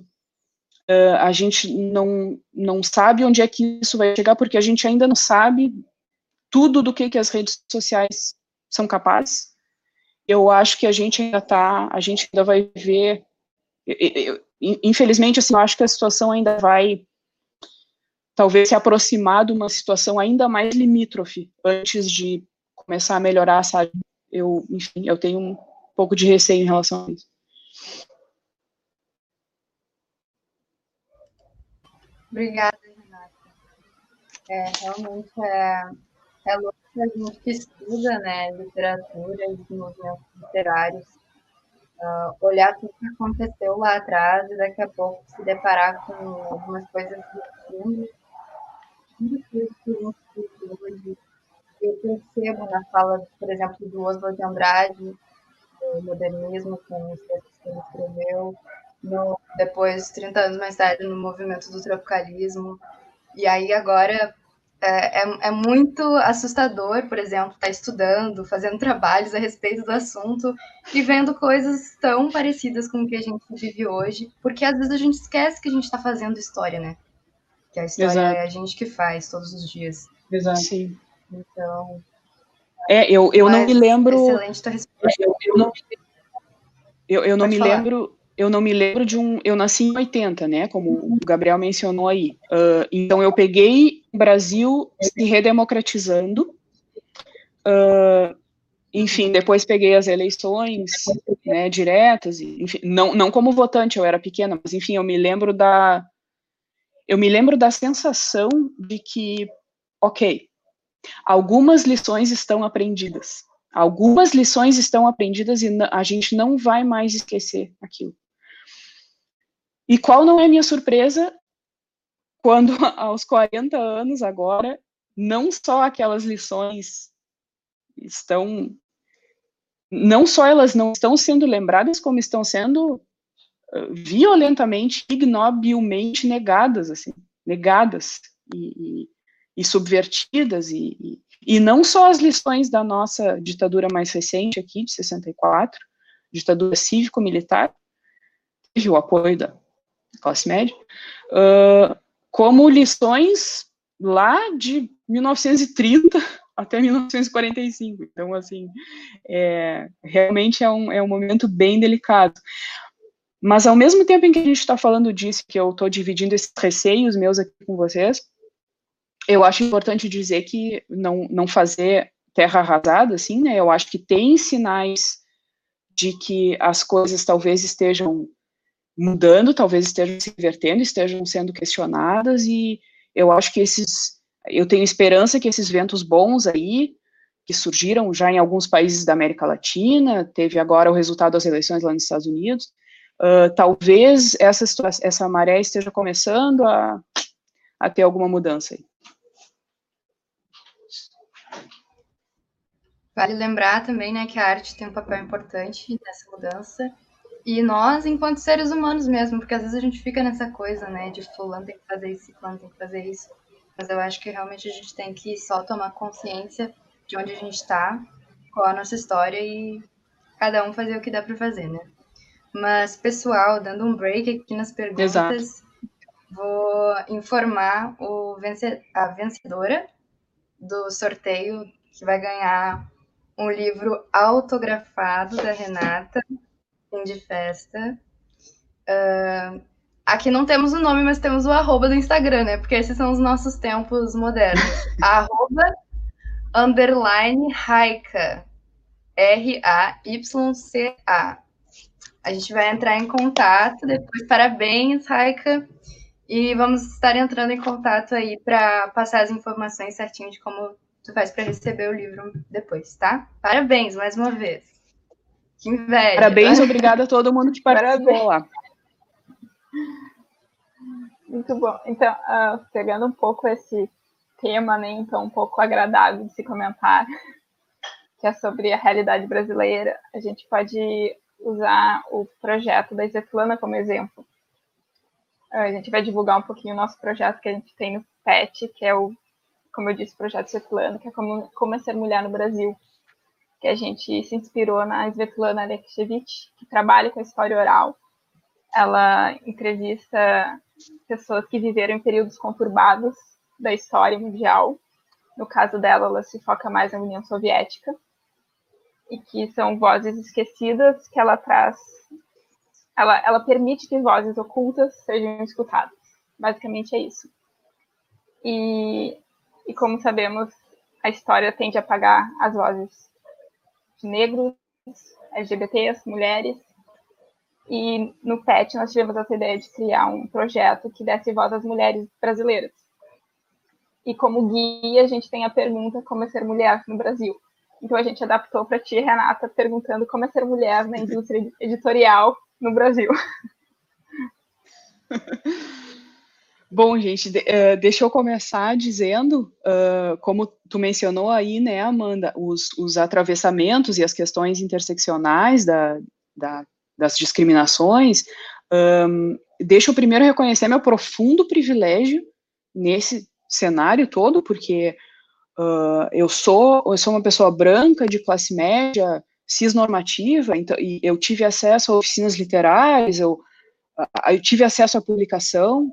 uh, a gente não não sabe onde é que isso vai chegar porque a gente ainda não sabe tudo do que que as redes sociais são capazes eu acho que a gente ainda está, a gente ainda vai ver, infelizmente, assim, eu acho que a situação ainda vai talvez se aproximar de uma situação ainda mais limítrofe antes de começar a melhorar, sabe? Eu, enfim, eu tenho um pouco de receio em relação a isso. Obrigada, Renata. É, realmente é, é louco a gente que estuda né, literatura e movimentos literários uh, olhar tudo que aconteceu lá atrás e daqui a pouco se deparar com algumas coisas do fundo. Eu percebo na fala, por exemplo, do Oswald de Andrade, do modernismo, com os textos que ele escreveu, no, depois, 30 anos mais tarde, no movimento do tropicalismo. E aí agora é, é, é, muito assustador, por exemplo, estar tá estudando, fazendo trabalhos a respeito do assunto e vendo coisas tão parecidas com o que a gente vive hoje, porque às vezes a gente esquece que a gente está fazendo história, né? Que a história Exato. é a gente que faz todos os dias. Exato. Sim. Então. É, eu, eu não me lembro. Excelente tua resposta. Eu, eu não, eu, eu não me falar. lembro eu não me lembro de um. Eu nasci em 80, né? Como o Gabriel mencionou aí. Uh, então eu peguei Brasil se redemocratizando. Uh, enfim, depois peguei as eleições né, diretas, enfim, não, não como votante, eu era pequena, mas enfim, eu me lembro da. Eu me lembro da sensação de que, ok, algumas lições estão aprendidas. Algumas lições estão aprendidas e a gente não vai mais esquecer aquilo. E qual não é a minha surpresa quando, aos 40 anos agora, não só aquelas lições estão. Não só elas não estão sendo lembradas, como estão sendo uh, violentamente, ignobilmente negadas, assim, negadas e, e, e subvertidas, e, e, e não só as lições da nossa ditadura mais recente aqui, de 64, ditadura cívico-militar, teve o apoio da, classe média, uh, como lições lá de 1930 até 1945. Então, assim, é, realmente é um, é um momento bem delicado. Mas, ao mesmo tempo em que a gente está falando disso, que eu estou dividindo esses receios meus aqui com vocês, eu acho importante dizer que não, não fazer terra arrasada, assim, né? Eu acho que tem sinais de que as coisas talvez estejam mudando, talvez estejam se invertendo, estejam sendo questionadas, e eu acho que esses, eu tenho esperança que esses ventos bons aí, que surgiram já em alguns países da América Latina, teve agora o resultado das eleições lá nos Estados Unidos, uh, talvez essa, essa maré esteja começando a, a ter alguma mudança aí. Vale lembrar também, né, que a arte tem um papel importante nessa mudança, e nós, enquanto seres humanos mesmo, porque às vezes a gente fica nessa coisa, né, de fulano tem que fazer isso, fulano tem que fazer isso. Mas eu acho que realmente a gente tem que só tomar consciência de onde a gente está, qual a nossa história e cada um fazer o que dá para fazer, né? Mas, pessoal, dando um break aqui nas perguntas, Exato. vou informar o vence a vencedora do sorteio que vai ganhar um livro autografado da Renata fim de festa. Uh, aqui não temos o nome, mas temos o arroba do Instagram, né? Porque esses são os nossos tempos modernos. arroba underline Raika. R-A-Y-C-A. A gente vai entrar em contato depois. Parabéns, Raika. E vamos estar entrando em contato aí para passar as informações certinho de como tu faz para receber o livro depois, tá? Parabéns mais uma vez. Que inveja. Parabéns, obrigada a todo mundo que participou lá. Muito bom. Então, uh, pegando um pouco esse tema, né, então um pouco agradável de se comentar, que é sobre a realidade brasileira, a gente pode usar o projeto da Svetlana como exemplo. A gente vai divulgar um pouquinho o nosso projeto que a gente tem no PET, que é o, como eu disse, o projeto Svetlana, que é como, como é ser mulher no Brasil que a gente se inspirou na Svetlana Alexievich, que trabalha com a história oral. Ela entrevista pessoas que viveram em períodos conturbados da história mundial. No caso dela, ela se foca mais na União Soviética e que são vozes esquecidas que ela traz. Ela, ela permite que vozes ocultas sejam escutadas. Basicamente é isso. E, e como sabemos, a história tende a apagar as vozes negros, LGBTs, mulheres. E no PET nós tivemos essa ideia de criar um projeto que desse voz às mulheres brasileiras. E como guia, a gente tem a pergunta como é ser mulher no Brasil. Então a gente adaptou para ti, Renata, perguntando como é ser mulher na indústria editorial no Brasil. Bom, gente, de, uh, deixa eu começar dizendo, uh, como tu mencionou aí, né, Amanda, os, os atravessamentos e as questões interseccionais da, da, das discriminações, um, deixa eu primeiro reconhecer meu profundo privilégio nesse cenário todo, porque uh, eu sou eu sou uma pessoa branca de classe média, cisnormativa, então e eu tive acesso a oficinas literárias, eu, eu tive acesso à publicação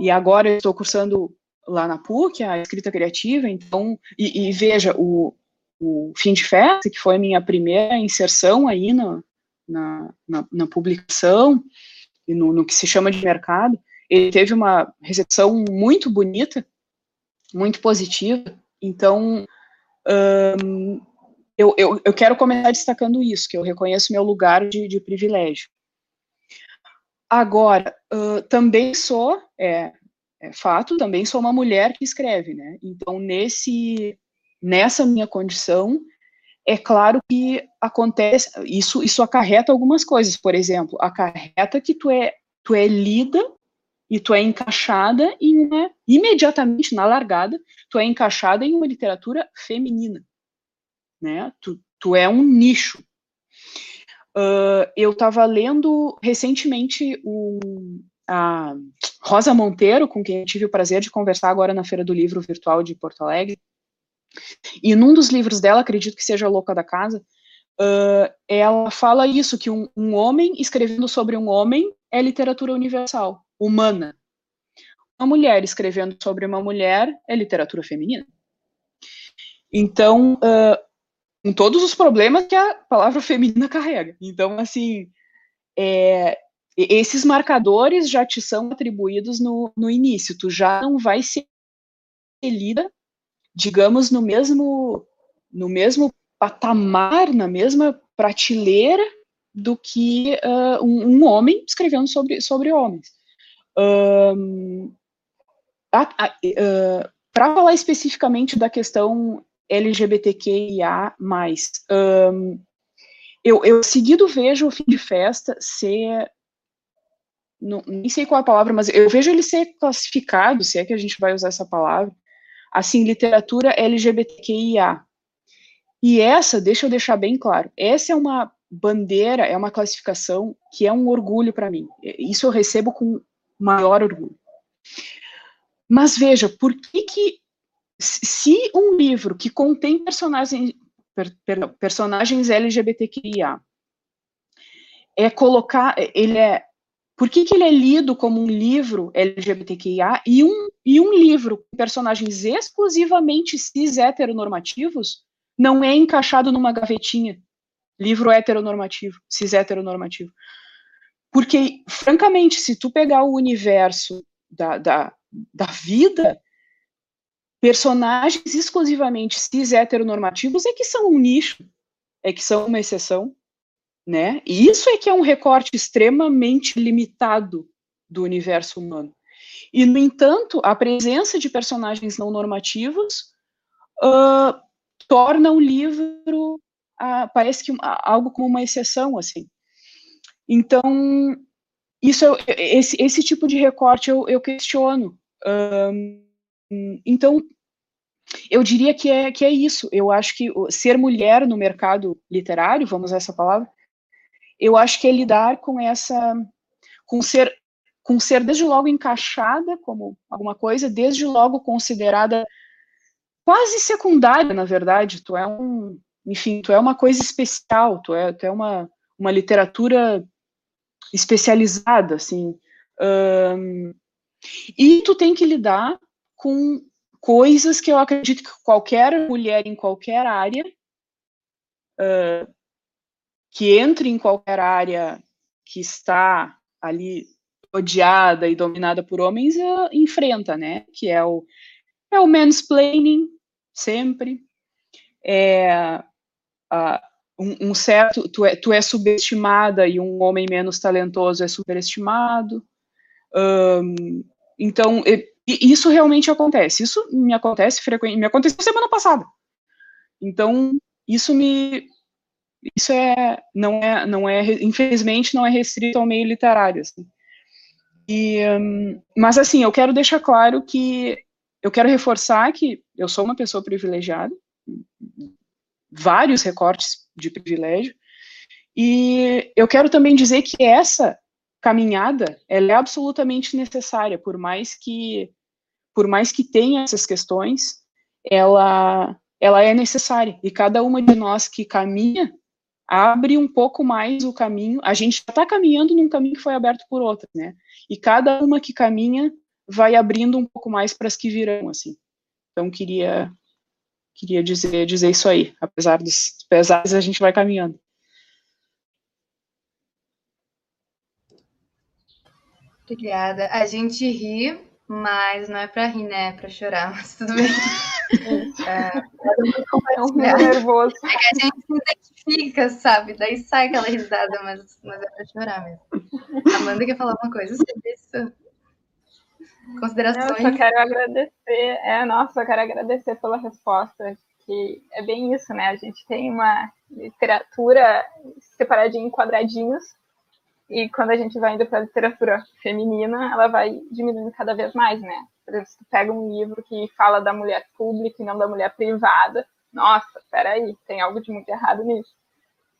e agora eu estou cursando lá na PUC a escrita criativa, então e, e veja o, o fim de festa que foi a minha primeira inserção aí na, na, na, na publicação e no, no que se chama de mercado, ele teve uma recepção muito bonita muito positiva. Então, um, eu, eu, eu, quero começar destacando isso, que eu reconheço meu lugar de, de privilégio. Agora, uh, também sou, é, é, fato, também sou uma mulher que escreve, né? Então, nesse, nessa minha condição, é claro que acontece, isso, isso acarreta algumas coisas, por exemplo, acarreta que tu é, tu é lida e tu é encaixada em uma, imediatamente na largada, tu é encaixada em uma literatura feminina, né? Tu, tu é um nicho. Uh, eu estava lendo recentemente o, a Rosa Monteiro, com quem tive o prazer de conversar agora na Feira do Livro Virtual de Porto Alegre, e num dos livros dela, acredito que seja Louca da Casa, uh, ela fala isso, que um, um homem escrevendo sobre um homem é literatura universal humana. Uma mulher escrevendo sobre uma mulher é literatura feminina. Então, uh, com todos os problemas que a palavra feminina carrega. Então, assim, é, esses marcadores já te são atribuídos no, no início. Tu já não vai ser lida, digamos, no mesmo, no mesmo patamar, na mesma prateleira do que uh, um, um, homem escrevendo sobre, sobre homens. Um, uh, Para falar especificamente da questão LGBTQIA+, um, eu, eu seguido vejo o fim de festa ser não, nem sei qual é a palavra, mas eu vejo ele ser classificado, se é que a gente vai usar essa palavra, assim, literatura LGBTQIA. E essa, deixa eu deixar bem claro, essa é uma bandeira, é uma classificação que é um orgulho para mim. Isso eu recebo com maior orgulho. Mas veja, por que que se um livro que contém personagens, per, per, personagens LGBTQIA é colocar, ele é, por que que ele é lido como um livro LGBTQIA e um, e um livro com personagens exclusivamente cis heteronormativos não é encaixado numa gavetinha, livro heteronormativo, cis heteronormativo? Porque, francamente, se tu pegar o universo da, da, da vida, personagens exclusivamente cis heteronormativos é que são um nicho, é que são uma exceção, né? E isso é que é um recorte extremamente limitado do universo humano. E, no entanto, a presença de personagens não normativos uh, torna o livro, uh, parece que algo como uma exceção, assim. Então, isso esse, esse tipo de recorte eu, eu questiono. Um, então, eu diria que é, que é isso. Eu acho que ser mulher no mercado literário, vamos usar essa palavra, eu acho que é lidar com essa, com ser, com ser desde logo encaixada como alguma coisa, desde logo considerada quase secundária, na verdade. Tu é um, enfim, tu é uma coisa especial, tu é, tu é uma, uma literatura especializada, assim. E tu tem que lidar com coisas que eu acredito que qualquer mulher em qualquer área, uh, que entre em qualquer área que está ali odiada e dominada por homens uh, enfrenta, né? Que é o, é o mansplaining, sempre. É uh, um, um, certo. Tu é, tu é subestimada e um homem menos talentoso é superestimado. Um, então, isso realmente acontece. Isso me acontece frequentemente. Me aconteceu semana passada. Então, isso me isso é não é não é infelizmente não é restrito ao meio literário assim. e, mas assim eu quero deixar claro que eu quero reforçar que eu sou uma pessoa privilegiada vários recortes de privilégio e eu quero também dizer que essa caminhada ela é absolutamente necessária por mais que por mais que tenha essas questões ela ela é necessária e cada uma de nós que caminha abre um pouco mais o caminho. A gente está caminhando num caminho que foi aberto por outras, né? E cada uma que caminha vai abrindo um pouco mais para as que virão, assim. Então queria queria dizer dizer isso aí, apesar dos pesares a gente vai caminhando. Obrigada. A gente ri, mas não é para rir, né? É para chorar, mas tudo bem. É, é um nervoso. É que a gente se identifica, sabe? Daí sai aquela risada, mas, mas é pra chorar mesmo. Amanda quer falar uma coisa sobre isso? Considerações? Eu só quero agradecer, é, nossa, eu quero agradecer pela resposta, que é bem isso, né? A gente tem uma literatura separadinha em quadradinhos, e quando a gente vai indo para a literatura feminina, ela vai diminuindo cada vez mais, né? Por exemplo, se tu pega um livro que fala da mulher pública e não da mulher privada, nossa, peraí, tem algo de muito errado nisso.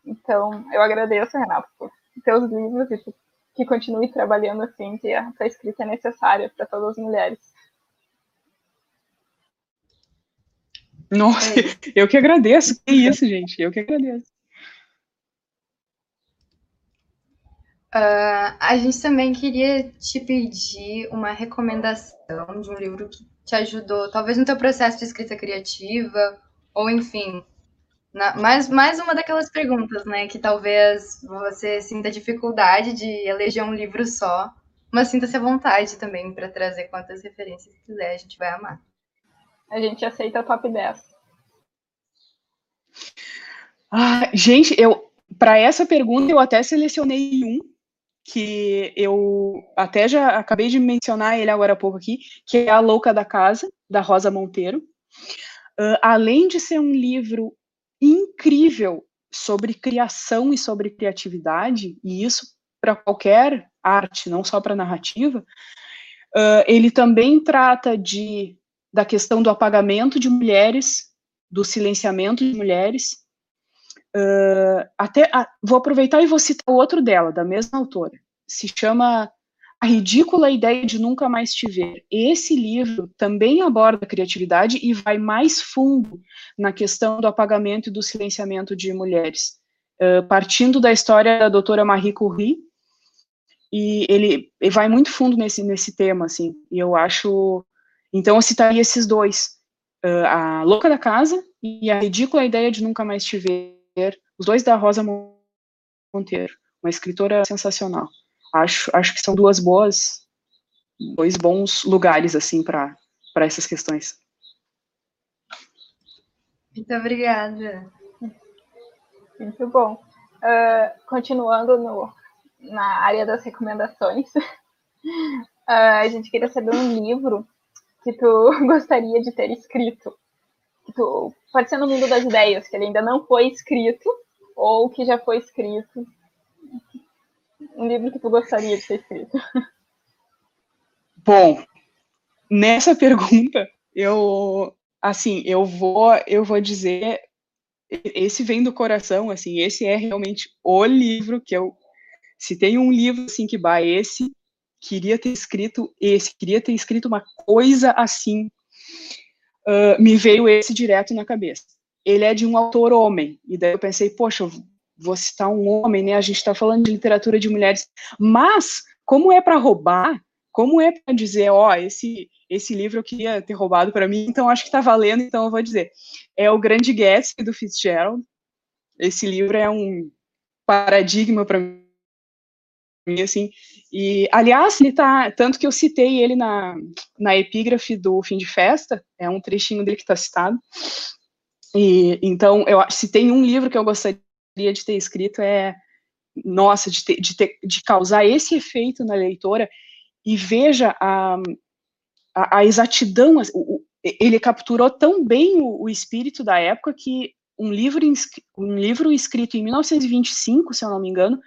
Então, eu agradeço, Renato, por teus livros e que continue trabalhando assim, que a escrita é necessária para todas as mulheres. Nossa, é eu que agradeço. Que isso, gente, eu que agradeço. Uh, a gente também queria te pedir uma recomendação de um livro que te ajudou, talvez no teu processo de escrita criativa, ou enfim, na, mais, mais uma daquelas perguntas, né, que talvez você sinta dificuldade de eleger um livro só, mas sinta-se à vontade também para trazer quantas referências quiser, a gente vai amar. A gente aceita o top 10. Ah, gente, eu para essa pergunta eu até selecionei um que eu até já acabei de mencionar ele agora há pouco aqui, que é A Louca da Casa, da Rosa Monteiro. Uh, além de ser um livro incrível sobre criação e sobre criatividade, e isso para qualquer arte, não só para narrativa, uh, ele também trata de, da questão do apagamento de mulheres, do silenciamento de mulheres, Uh, até vou aproveitar e vou citar o outro dela, da mesma autora. Se chama A Ridícula Ideia de Nunca Mais Te Ver. Esse livro também aborda criatividade e vai mais fundo na questão do apagamento e do silenciamento de mulheres, uh, partindo da história da doutora Marie Curie, e ele, ele, vai muito fundo nesse, nesse tema, assim, e eu acho... Então eu citaria esses dois, uh, A Louca da Casa e A Ridícula Ideia de Nunca Mais Te Ver, os dois da Rosa Monteiro, uma escritora sensacional. Acho, acho que são duas boas, dois bons lugares assim para para essas questões. Muito obrigada. Muito bom. Uh, continuando no, na área das recomendações, uh, a gente queria saber um livro que tu gostaria de ter escrito tu, pode ser no mundo das ideias, que ele ainda não foi escrito, ou que já foi escrito. Um livro que tu gostaria de ser escrito. Bom, nessa pergunta, eu assim, eu vou eu vou dizer esse vem do coração, assim, esse é realmente o livro que eu se tem um livro assim que vai esse queria ter escrito esse, queria ter escrito uma coisa assim uh, me veio esse direto na cabeça. Ele é de um autor homem, e daí eu pensei, poxa, vou citar um homem, né? A gente está falando de literatura de mulheres, mas como é para roubar, como é para dizer, ó, oh, esse esse livro eu queria ter roubado para mim, então acho que está valendo, então eu vou dizer. É o Grande Gatsby do Fitzgerald. Esse livro é um paradigma para mim, assim. E, aliás, ele tá. Tanto que eu citei ele na, na epígrafe do Fim de Festa, é um trechinho dele que está citado. E, então, eu, se tem um livro que eu gostaria de ter escrito, é. Nossa, de, ter, de, ter, de causar esse efeito na leitora, e veja a, a, a exatidão, o, ele capturou tão bem o, o, espírito da época que um livro, um livro escrito em 1925, se eu não me engano,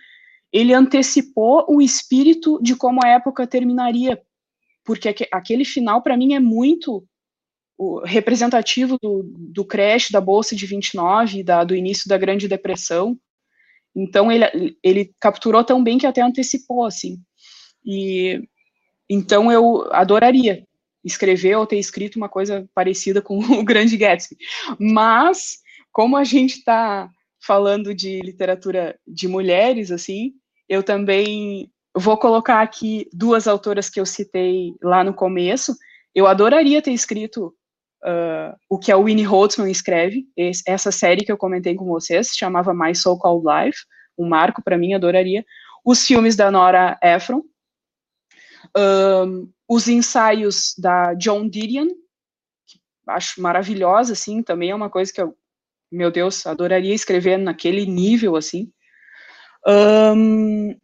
ele antecipou o espírito de como a época terminaria, porque aquele final, para mim, é muito representativo do, do crash da Bolsa de 29, da, do início da Grande Depressão. Então, ele, ele capturou tão bem que até antecipou, assim. E, então, eu adoraria escrever ou ter escrito uma coisa parecida com o Grande Gatsby. Mas, como a gente está falando de literatura de mulheres, assim, eu também vou colocar aqui duas autoras que eu citei lá no começo. Eu adoraria ter escrito uh, o que a Winnie Holtzman escreve, esse, essa série que eu comentei com vocês, chamava My So Called Life, um marco para mim, adoraria. Os filmes da Nora Ephron, um, os ensaios da John Didion, que acho maravilhosa, assim, também é uma coisa que eu, meu Deus, adoraria escrever naquele nível, assim. Um,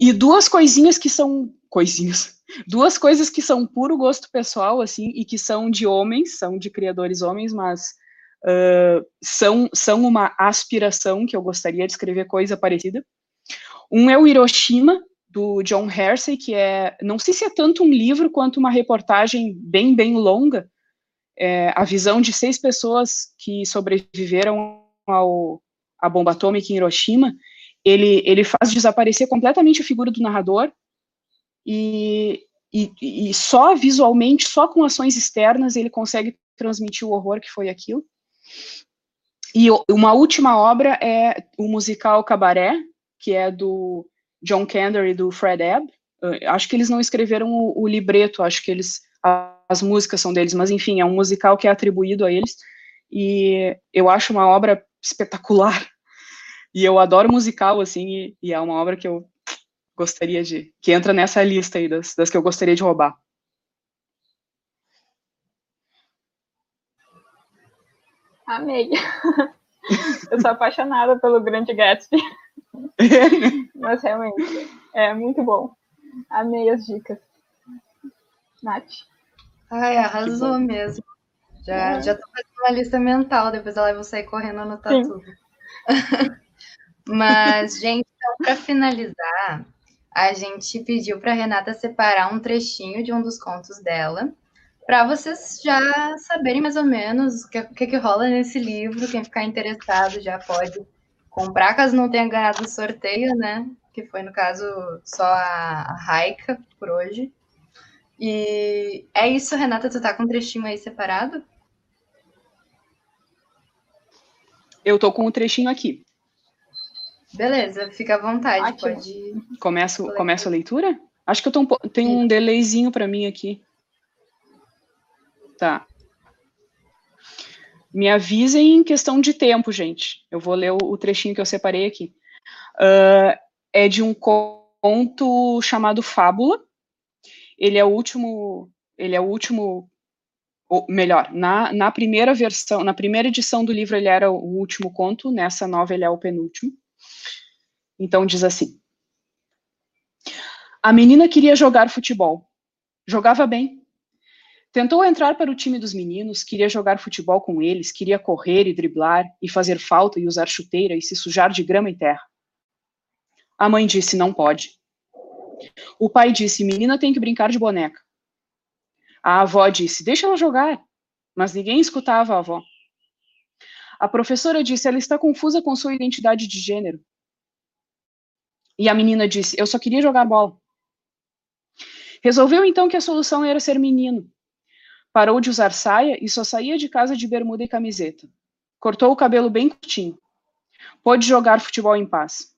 e duas coisinhas que são coisinhas, duas coisas que são puro gosto pessoal, assim, e que são de homens, são de criadores homens, mas uh, são, são uma aspiração que eu gostaria de escrever coisa parecida. Um é o Hiroshima, do John Hersey, que é, não sei se é tanto um livro quanto uma reportagem bem, bem longa, é, a visão de seis pessoas que sobreviveram ao, à bomba atômica em Hiroshima, ele, ele faz desaparecer completamente a figura do narrador e, e, e só visualmente, só com ações externas, ele consegue transmitir o horror que foi aquilo. E uma última obra é o musical Cabaré, que é do John Kander e do Fred Ebb. Acho que eles não escreveram o, o libreto, acho que eles as músicas são deles, mas enfim, é um musical que é atribuído a eles e eu acho uma obra espetacular. E eu adoro musical assim, e, e é uma obra que eu gostaria de que entra nessa lista aí das, das que eu gostaria de roubar. Amei. Eu sou apaixonada pelo Grande Gatsby. Mas realmente, é muito bom. Amei as dicas. Nath? Ai, arrasou mesmo. Já, é. já tô fazendo uma lista mental, depois ela vai sair correndo anotar Sim. tudo. Mas, gente, então, para finalizar, a gente pediu para Renata separar um trechinho de um dos contos dela, para vocês já saberem mais ou menos o que, que, que rola nesse livro. Quem ficar interessado já pode comprar, caso não tenha ganhado o sorteio, né? Que foi, no caso, só a, Raika por hoje. E é isso, Renata, tu tá com um trechinho aí separado? Eu tô com um trechinho aqui. Beleza, fica à vontade, Ótimo. pode. Começo, começo a leitura? Acho que eu tô um, tem um delayzinho para mim aqui. Tá. Me avisem em questão de tempo, gente. Eu vou ler o, o trechinho que eu separei aqui. Uh, é de um conto chamado Fábula. Ele é o último. Ele é o último. Ou melhor, na, na primeira versão, na primeira edição do livro, ele era o último conto, nessa nova, ele é o penúltimo. Então, diz assim: A menina queria jogar futebol. Jogava bem, Tentou entrar para o time dos meninos, queria jogar futebol com eles, queria correr e driblar, e fazer falta e usar chuteira e se sujar de grama e terra. A mãe disse: não pode. O pai disse: menina tem que brincar de boneca. A avó disse: deixa ela jogar. Mas ninguém escutava a avó. A professora disse: ela está confusa com sua identidade de gênero. E a menina disse: eu só queria jogar bola. Resolveu então que a solução era ser menino. Parou de usar saia e só saía de casa de bermuda e camiseta. Cortou o cabelo bem curtinho. Pôde jogar futebol em paz.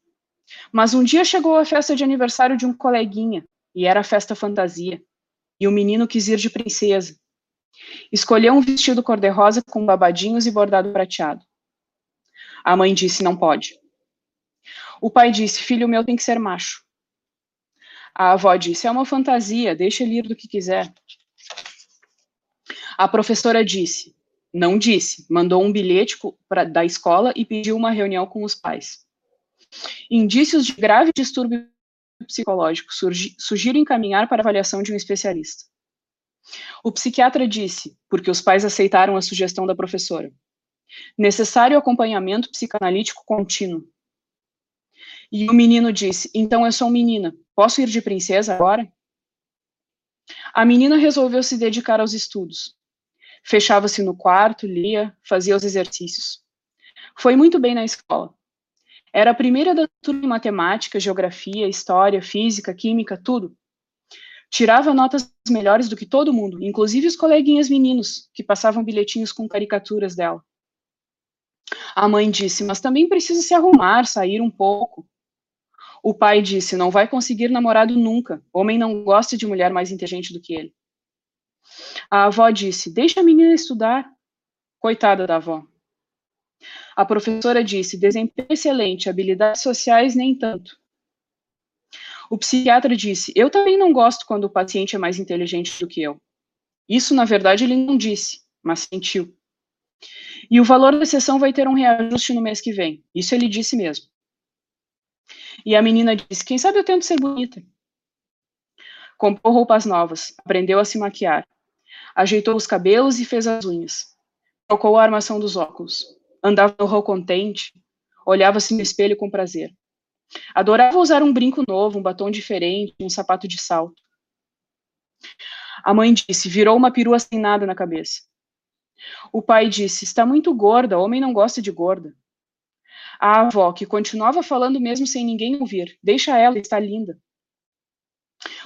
Mas um dia chegou a festa de aniversário de um coleguinha, e era festa fantasia. E o menino quis ir de princesa. Escolheu um vestido cor-de-rosa com babadinhos e bordado prateado. A mãe disse: Não pode. O pai disse: Filho meu tem que ser macho. A avó disse: É uma fantasia, deixa ele ir do que quiser. A professora disse: Não disse, mandou um bilhete pra, da escola e pediu uma reunião com os pais. Indícios de grave distúrbio psicológico sugiro encaminhar para avaliação de um especialista. O psiquiatra disse, porque os pais aceitaram a sugestão da professora, necessário acompanhamento psicanalítico contínuo. E o menino disse, então eu sou menina, posso ir de princesa agora? A menina resolveu se dedicar aos estudos. Fechava-se no quarto, lia, fazia os exercícios. Foi muito bem na escola. Era a primeira da turma em matemática, geografia, história, física, química, tudo. Tirava notas melhores do que todo mundo, inclusive os coleguinhas meninos, que passavam bilhetinhos com caricaturas dela. A mãe disse: Mas também precisa se arrumar, sair um pouco. O pai disse: Não vai conseguir namorado nunca. Homem não gosta de mulher mais inteligente do que ele. A avó disse: Deixa a menina estudar. Coitada da avó. A professora disse: desempenho excelente, habilidades sociais nem tanto. O psiquiatra disse: Eu também não gosto quando o paciente é mais inteligente do que eu. Isso, na verdade, ele não disse, mas sentiu. E o valor da sessão vai ter um reajuste no mês que vem. Isso ele disse mesmo. E a menina disse: Quem sabe eu tento ser bonita. Comprou roupas novas, aprendeu a se maquiar, ajeitou os cabelos e fez as unhas. Trocou a armação dos óculos andava no rol contente, olhava-se no espelho com prazer. Adorava usar um brinco novo, um batom diferente, um sapato de salto. A mãe disse: virou uma perua sem nada na cabeça. O pai disse: está muito gorda, homem não gosta de gorda. A avó, que continuava falando mesmo sem ninguém ouvir: deixa ela, está linda.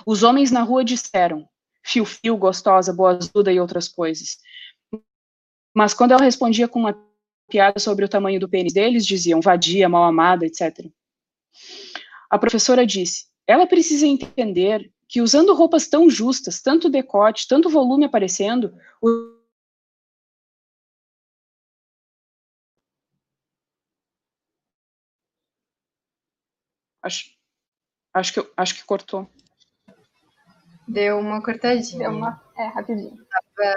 Os homens na rua disseram: fio-fio, gostosa, boazuda e outras coisas. Mas quando ela respondia com uma piada sobre o tamanho do pênis deles, diziam vadia, mal amada, etc. A professora disse: ela precisa entender que usando roupas tão justas, tanto decote, tanto volume aparecendo, Acho, acho, que, acho que cortou. Deu uma cortadinha. Deu uma. É, rapidinho. Tava,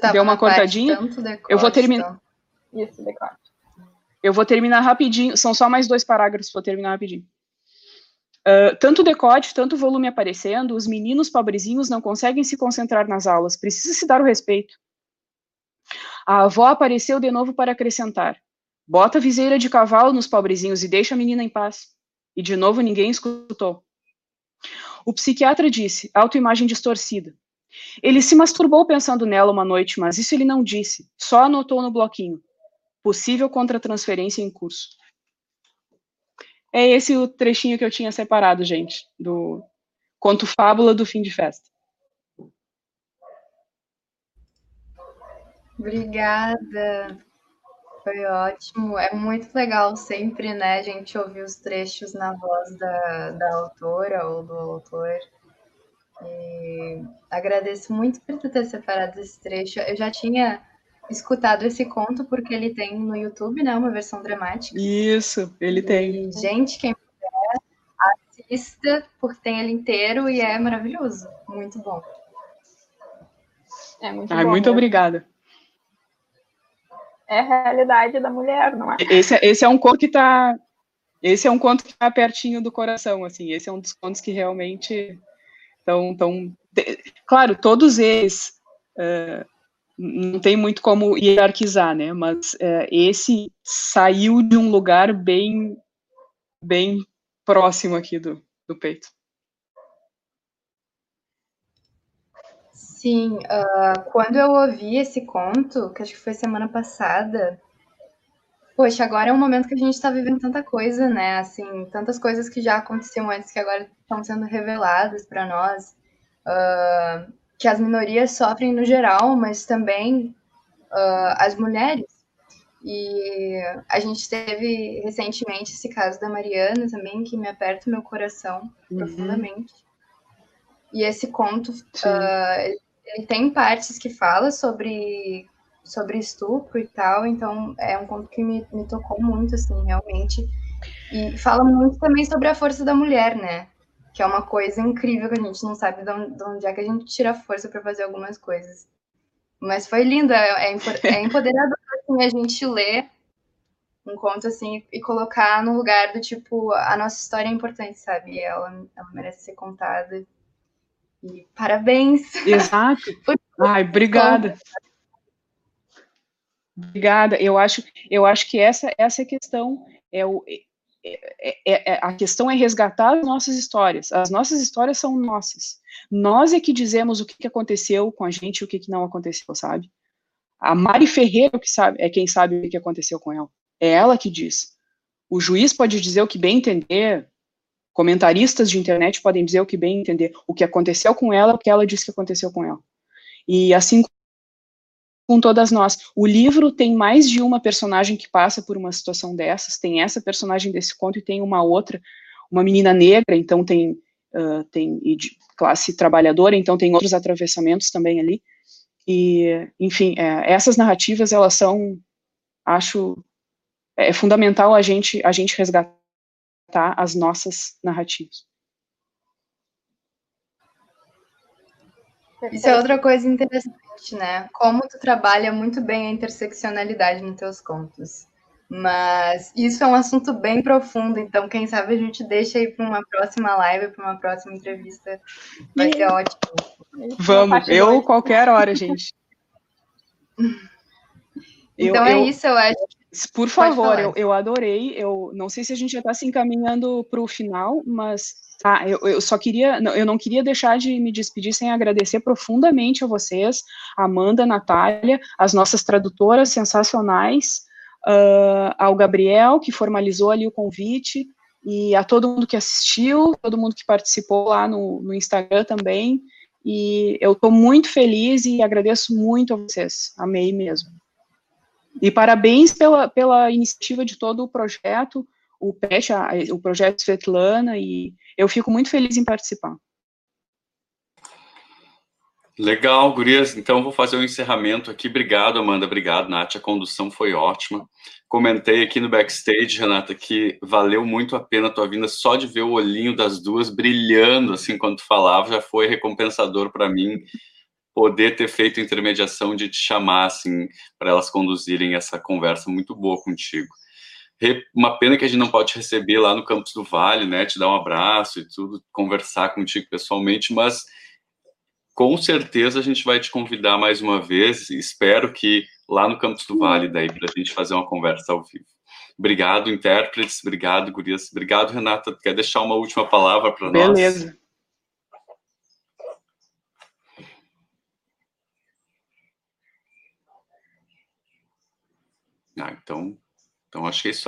tava Deu uma cortadinha. Decote, eu vou terminar. Então. Isso, decote. Eu vou terminar rapidinho, são só mais dois parágrafos, vou terminar rapidinho. Uh, tanto decote, tanto volume aparecendo, os meninos pobrezinhos não conseguem se concentrar nas aulas, precisa se dar o respeito. A avó apareceu de novo para acrescentar: bota a viseira de cavalo nos pobrezinhos e deixa a menina em paz. E de novo ninguém escutou. O psiquiatra disse: autoimagem distorcida. Ele se masturbou pensando nela uma noite, mas isso ele não disse, só anotou no bloquinho possível contra-transferência em curso. É esse o trechinho que eu tinha separado, gente, do conto fábula do fim de festa. Obrigada. Foi ótimo. É muito legal sempre, né, a gente ouvir os trechos na voz da, da autora ou do autor. E agradeço muito por tu ter separado esse trecho. Eu já tinha escutado esse conto porque ele tem no YouTube, né, uma versão dramática. Isso, ele tem. E, gente, quem puder, assista, porque tem ele inteiro e é maravilhoso, muito bom. É muito Ai, bom. Muito né? obrigada. É a realidade da mulher, não é? Esse, é, esse é um conto que está esse é um conto que está pertinho do coração, assim. Esse é um dos contos que realmente estão, tão, claro, todos eles uh, não tem muito como hierarquizar, né? Mas esse saiu de um lugar bem, bem próximo aqui do, do peito. Sim, uh, quando eu ouvi esse conto, que acho que foi semana passada, poxa, agora é um momento que a gente está vivendo tanta coisa, né? Assim, tantas coisas que já aconteciam antes que agora estão sendo reveladas para nós. Uh, que as minorias sofrem no geral, mas também uh, as mulheres. E a gente teve recentemente esse caso da Mariana também, que me aperta o meu coração uhum. profundamente. E esse conto, uh, ele tem partes que fala sobre, sobre estupro e tal, então é um conto que me, me tocou muito, assim, realmente. E fala muito também sobre a força da mulher, né? que é uma coisa incrível que a gente não sabe de onde é que a gente tira força para fazer algumas coisas. Mas foi lindo, é, é, é empoderador assim, a gente ler um conto assim e colocar no lugar do tipo, a nossa história é importante, sabe? Ela, ela merece ser contada. E parabéns! Exato! Ai, obrigada! Obrigada. Eu acho, eu acho que essa, essa é a questão. É o, é, é, é, a questão é resgatar as nossas histórias. As nossas histórias são nossas. Nós é que dizemos o que, que aconteceu com a gente e o que, que não aconteceu, sabe? A Mari Ferreira que sabe, é quem sabe o que aconteceu com ela. É ela que diz. O juiz pode dizer o que bem entender, comentaristas de internet podem dizer o que bem entender. O que aconteceu com ela, porque ela disse que aconteceu com ela. E assim com todas nós. O livro tem mais de uma personagem que passa por uma situação dessas. Tem essa personagem desse conto e tem uma outra, uma menina negra, então tem, uh, tem de classe trabalhadora, então tem outros atravessamentos também ali. E, enfim, é, essas narrativas, elas são, acho, é fundamental a gente, a gente resgatar as nossas narrativas. Isso é outra coisa interessante, né? Como tu trabalha muito bem a interseccionalidade nos teus contos. Mas isso é um assunto bem profundo, então quem sabe a gente deixa aí para uma próxima live, para uma próxima entrevista. Vai ser ótimo. Vamos, eu qualquer hora, gente. então eu, é eu... isso, eu acho. Por favor, eu, eu adorei. Eu não sei se a gente já está se encaminhando para o final, mas ah, eu, eu só queria, eu não queria deixar de me despedir sem agradecer profundamente a vocês, Amanda, Natália, as nossas tradutoras sensacionais, uh, ao Gabriel, que formalizou ali o convite, e a todo mundo que assistiu, todo mundo que participou lá no, no Instagram também. E eu estou muito feliz e agradeço muito a vocês. Amei mesmo. E parabéns pela, pela iniciativa de todo o projeto, o PET, o projeto Svetlana, e eu fico muito feliz em participar. Legal, Gurias. Então, vou fazer o um encerramento aqui. Obrigado, Amanda. Obrigado, Nath. A condução foi ótima. Comentei aqui no backstage, Renata, que valeu muito a pena a tua vinda. Só de ver o olhinho das duas brilhando, assim, quando tu falava, já foi recompensador para mim poder ter feito intermediação de te chamar, assim, para elas conduzirem essa conversa muito boa contigo. Uma pena que a gente não pode receber lá no Campus do Vale, né, te dar um abraço e tudo, conversar contigo pessoalmente, mas com certeza a gente vai te convidar mais uma vez. Espero que lá no Campus do Vale, daí, para a gente fazer uma conversa ao vivo. Obrigado, intérpretes. Obrigado, Gurias. Obrigado, Renata. Quer deixar uma última palavra para nós? Beleza. Ah, então, então acho que é isso aí.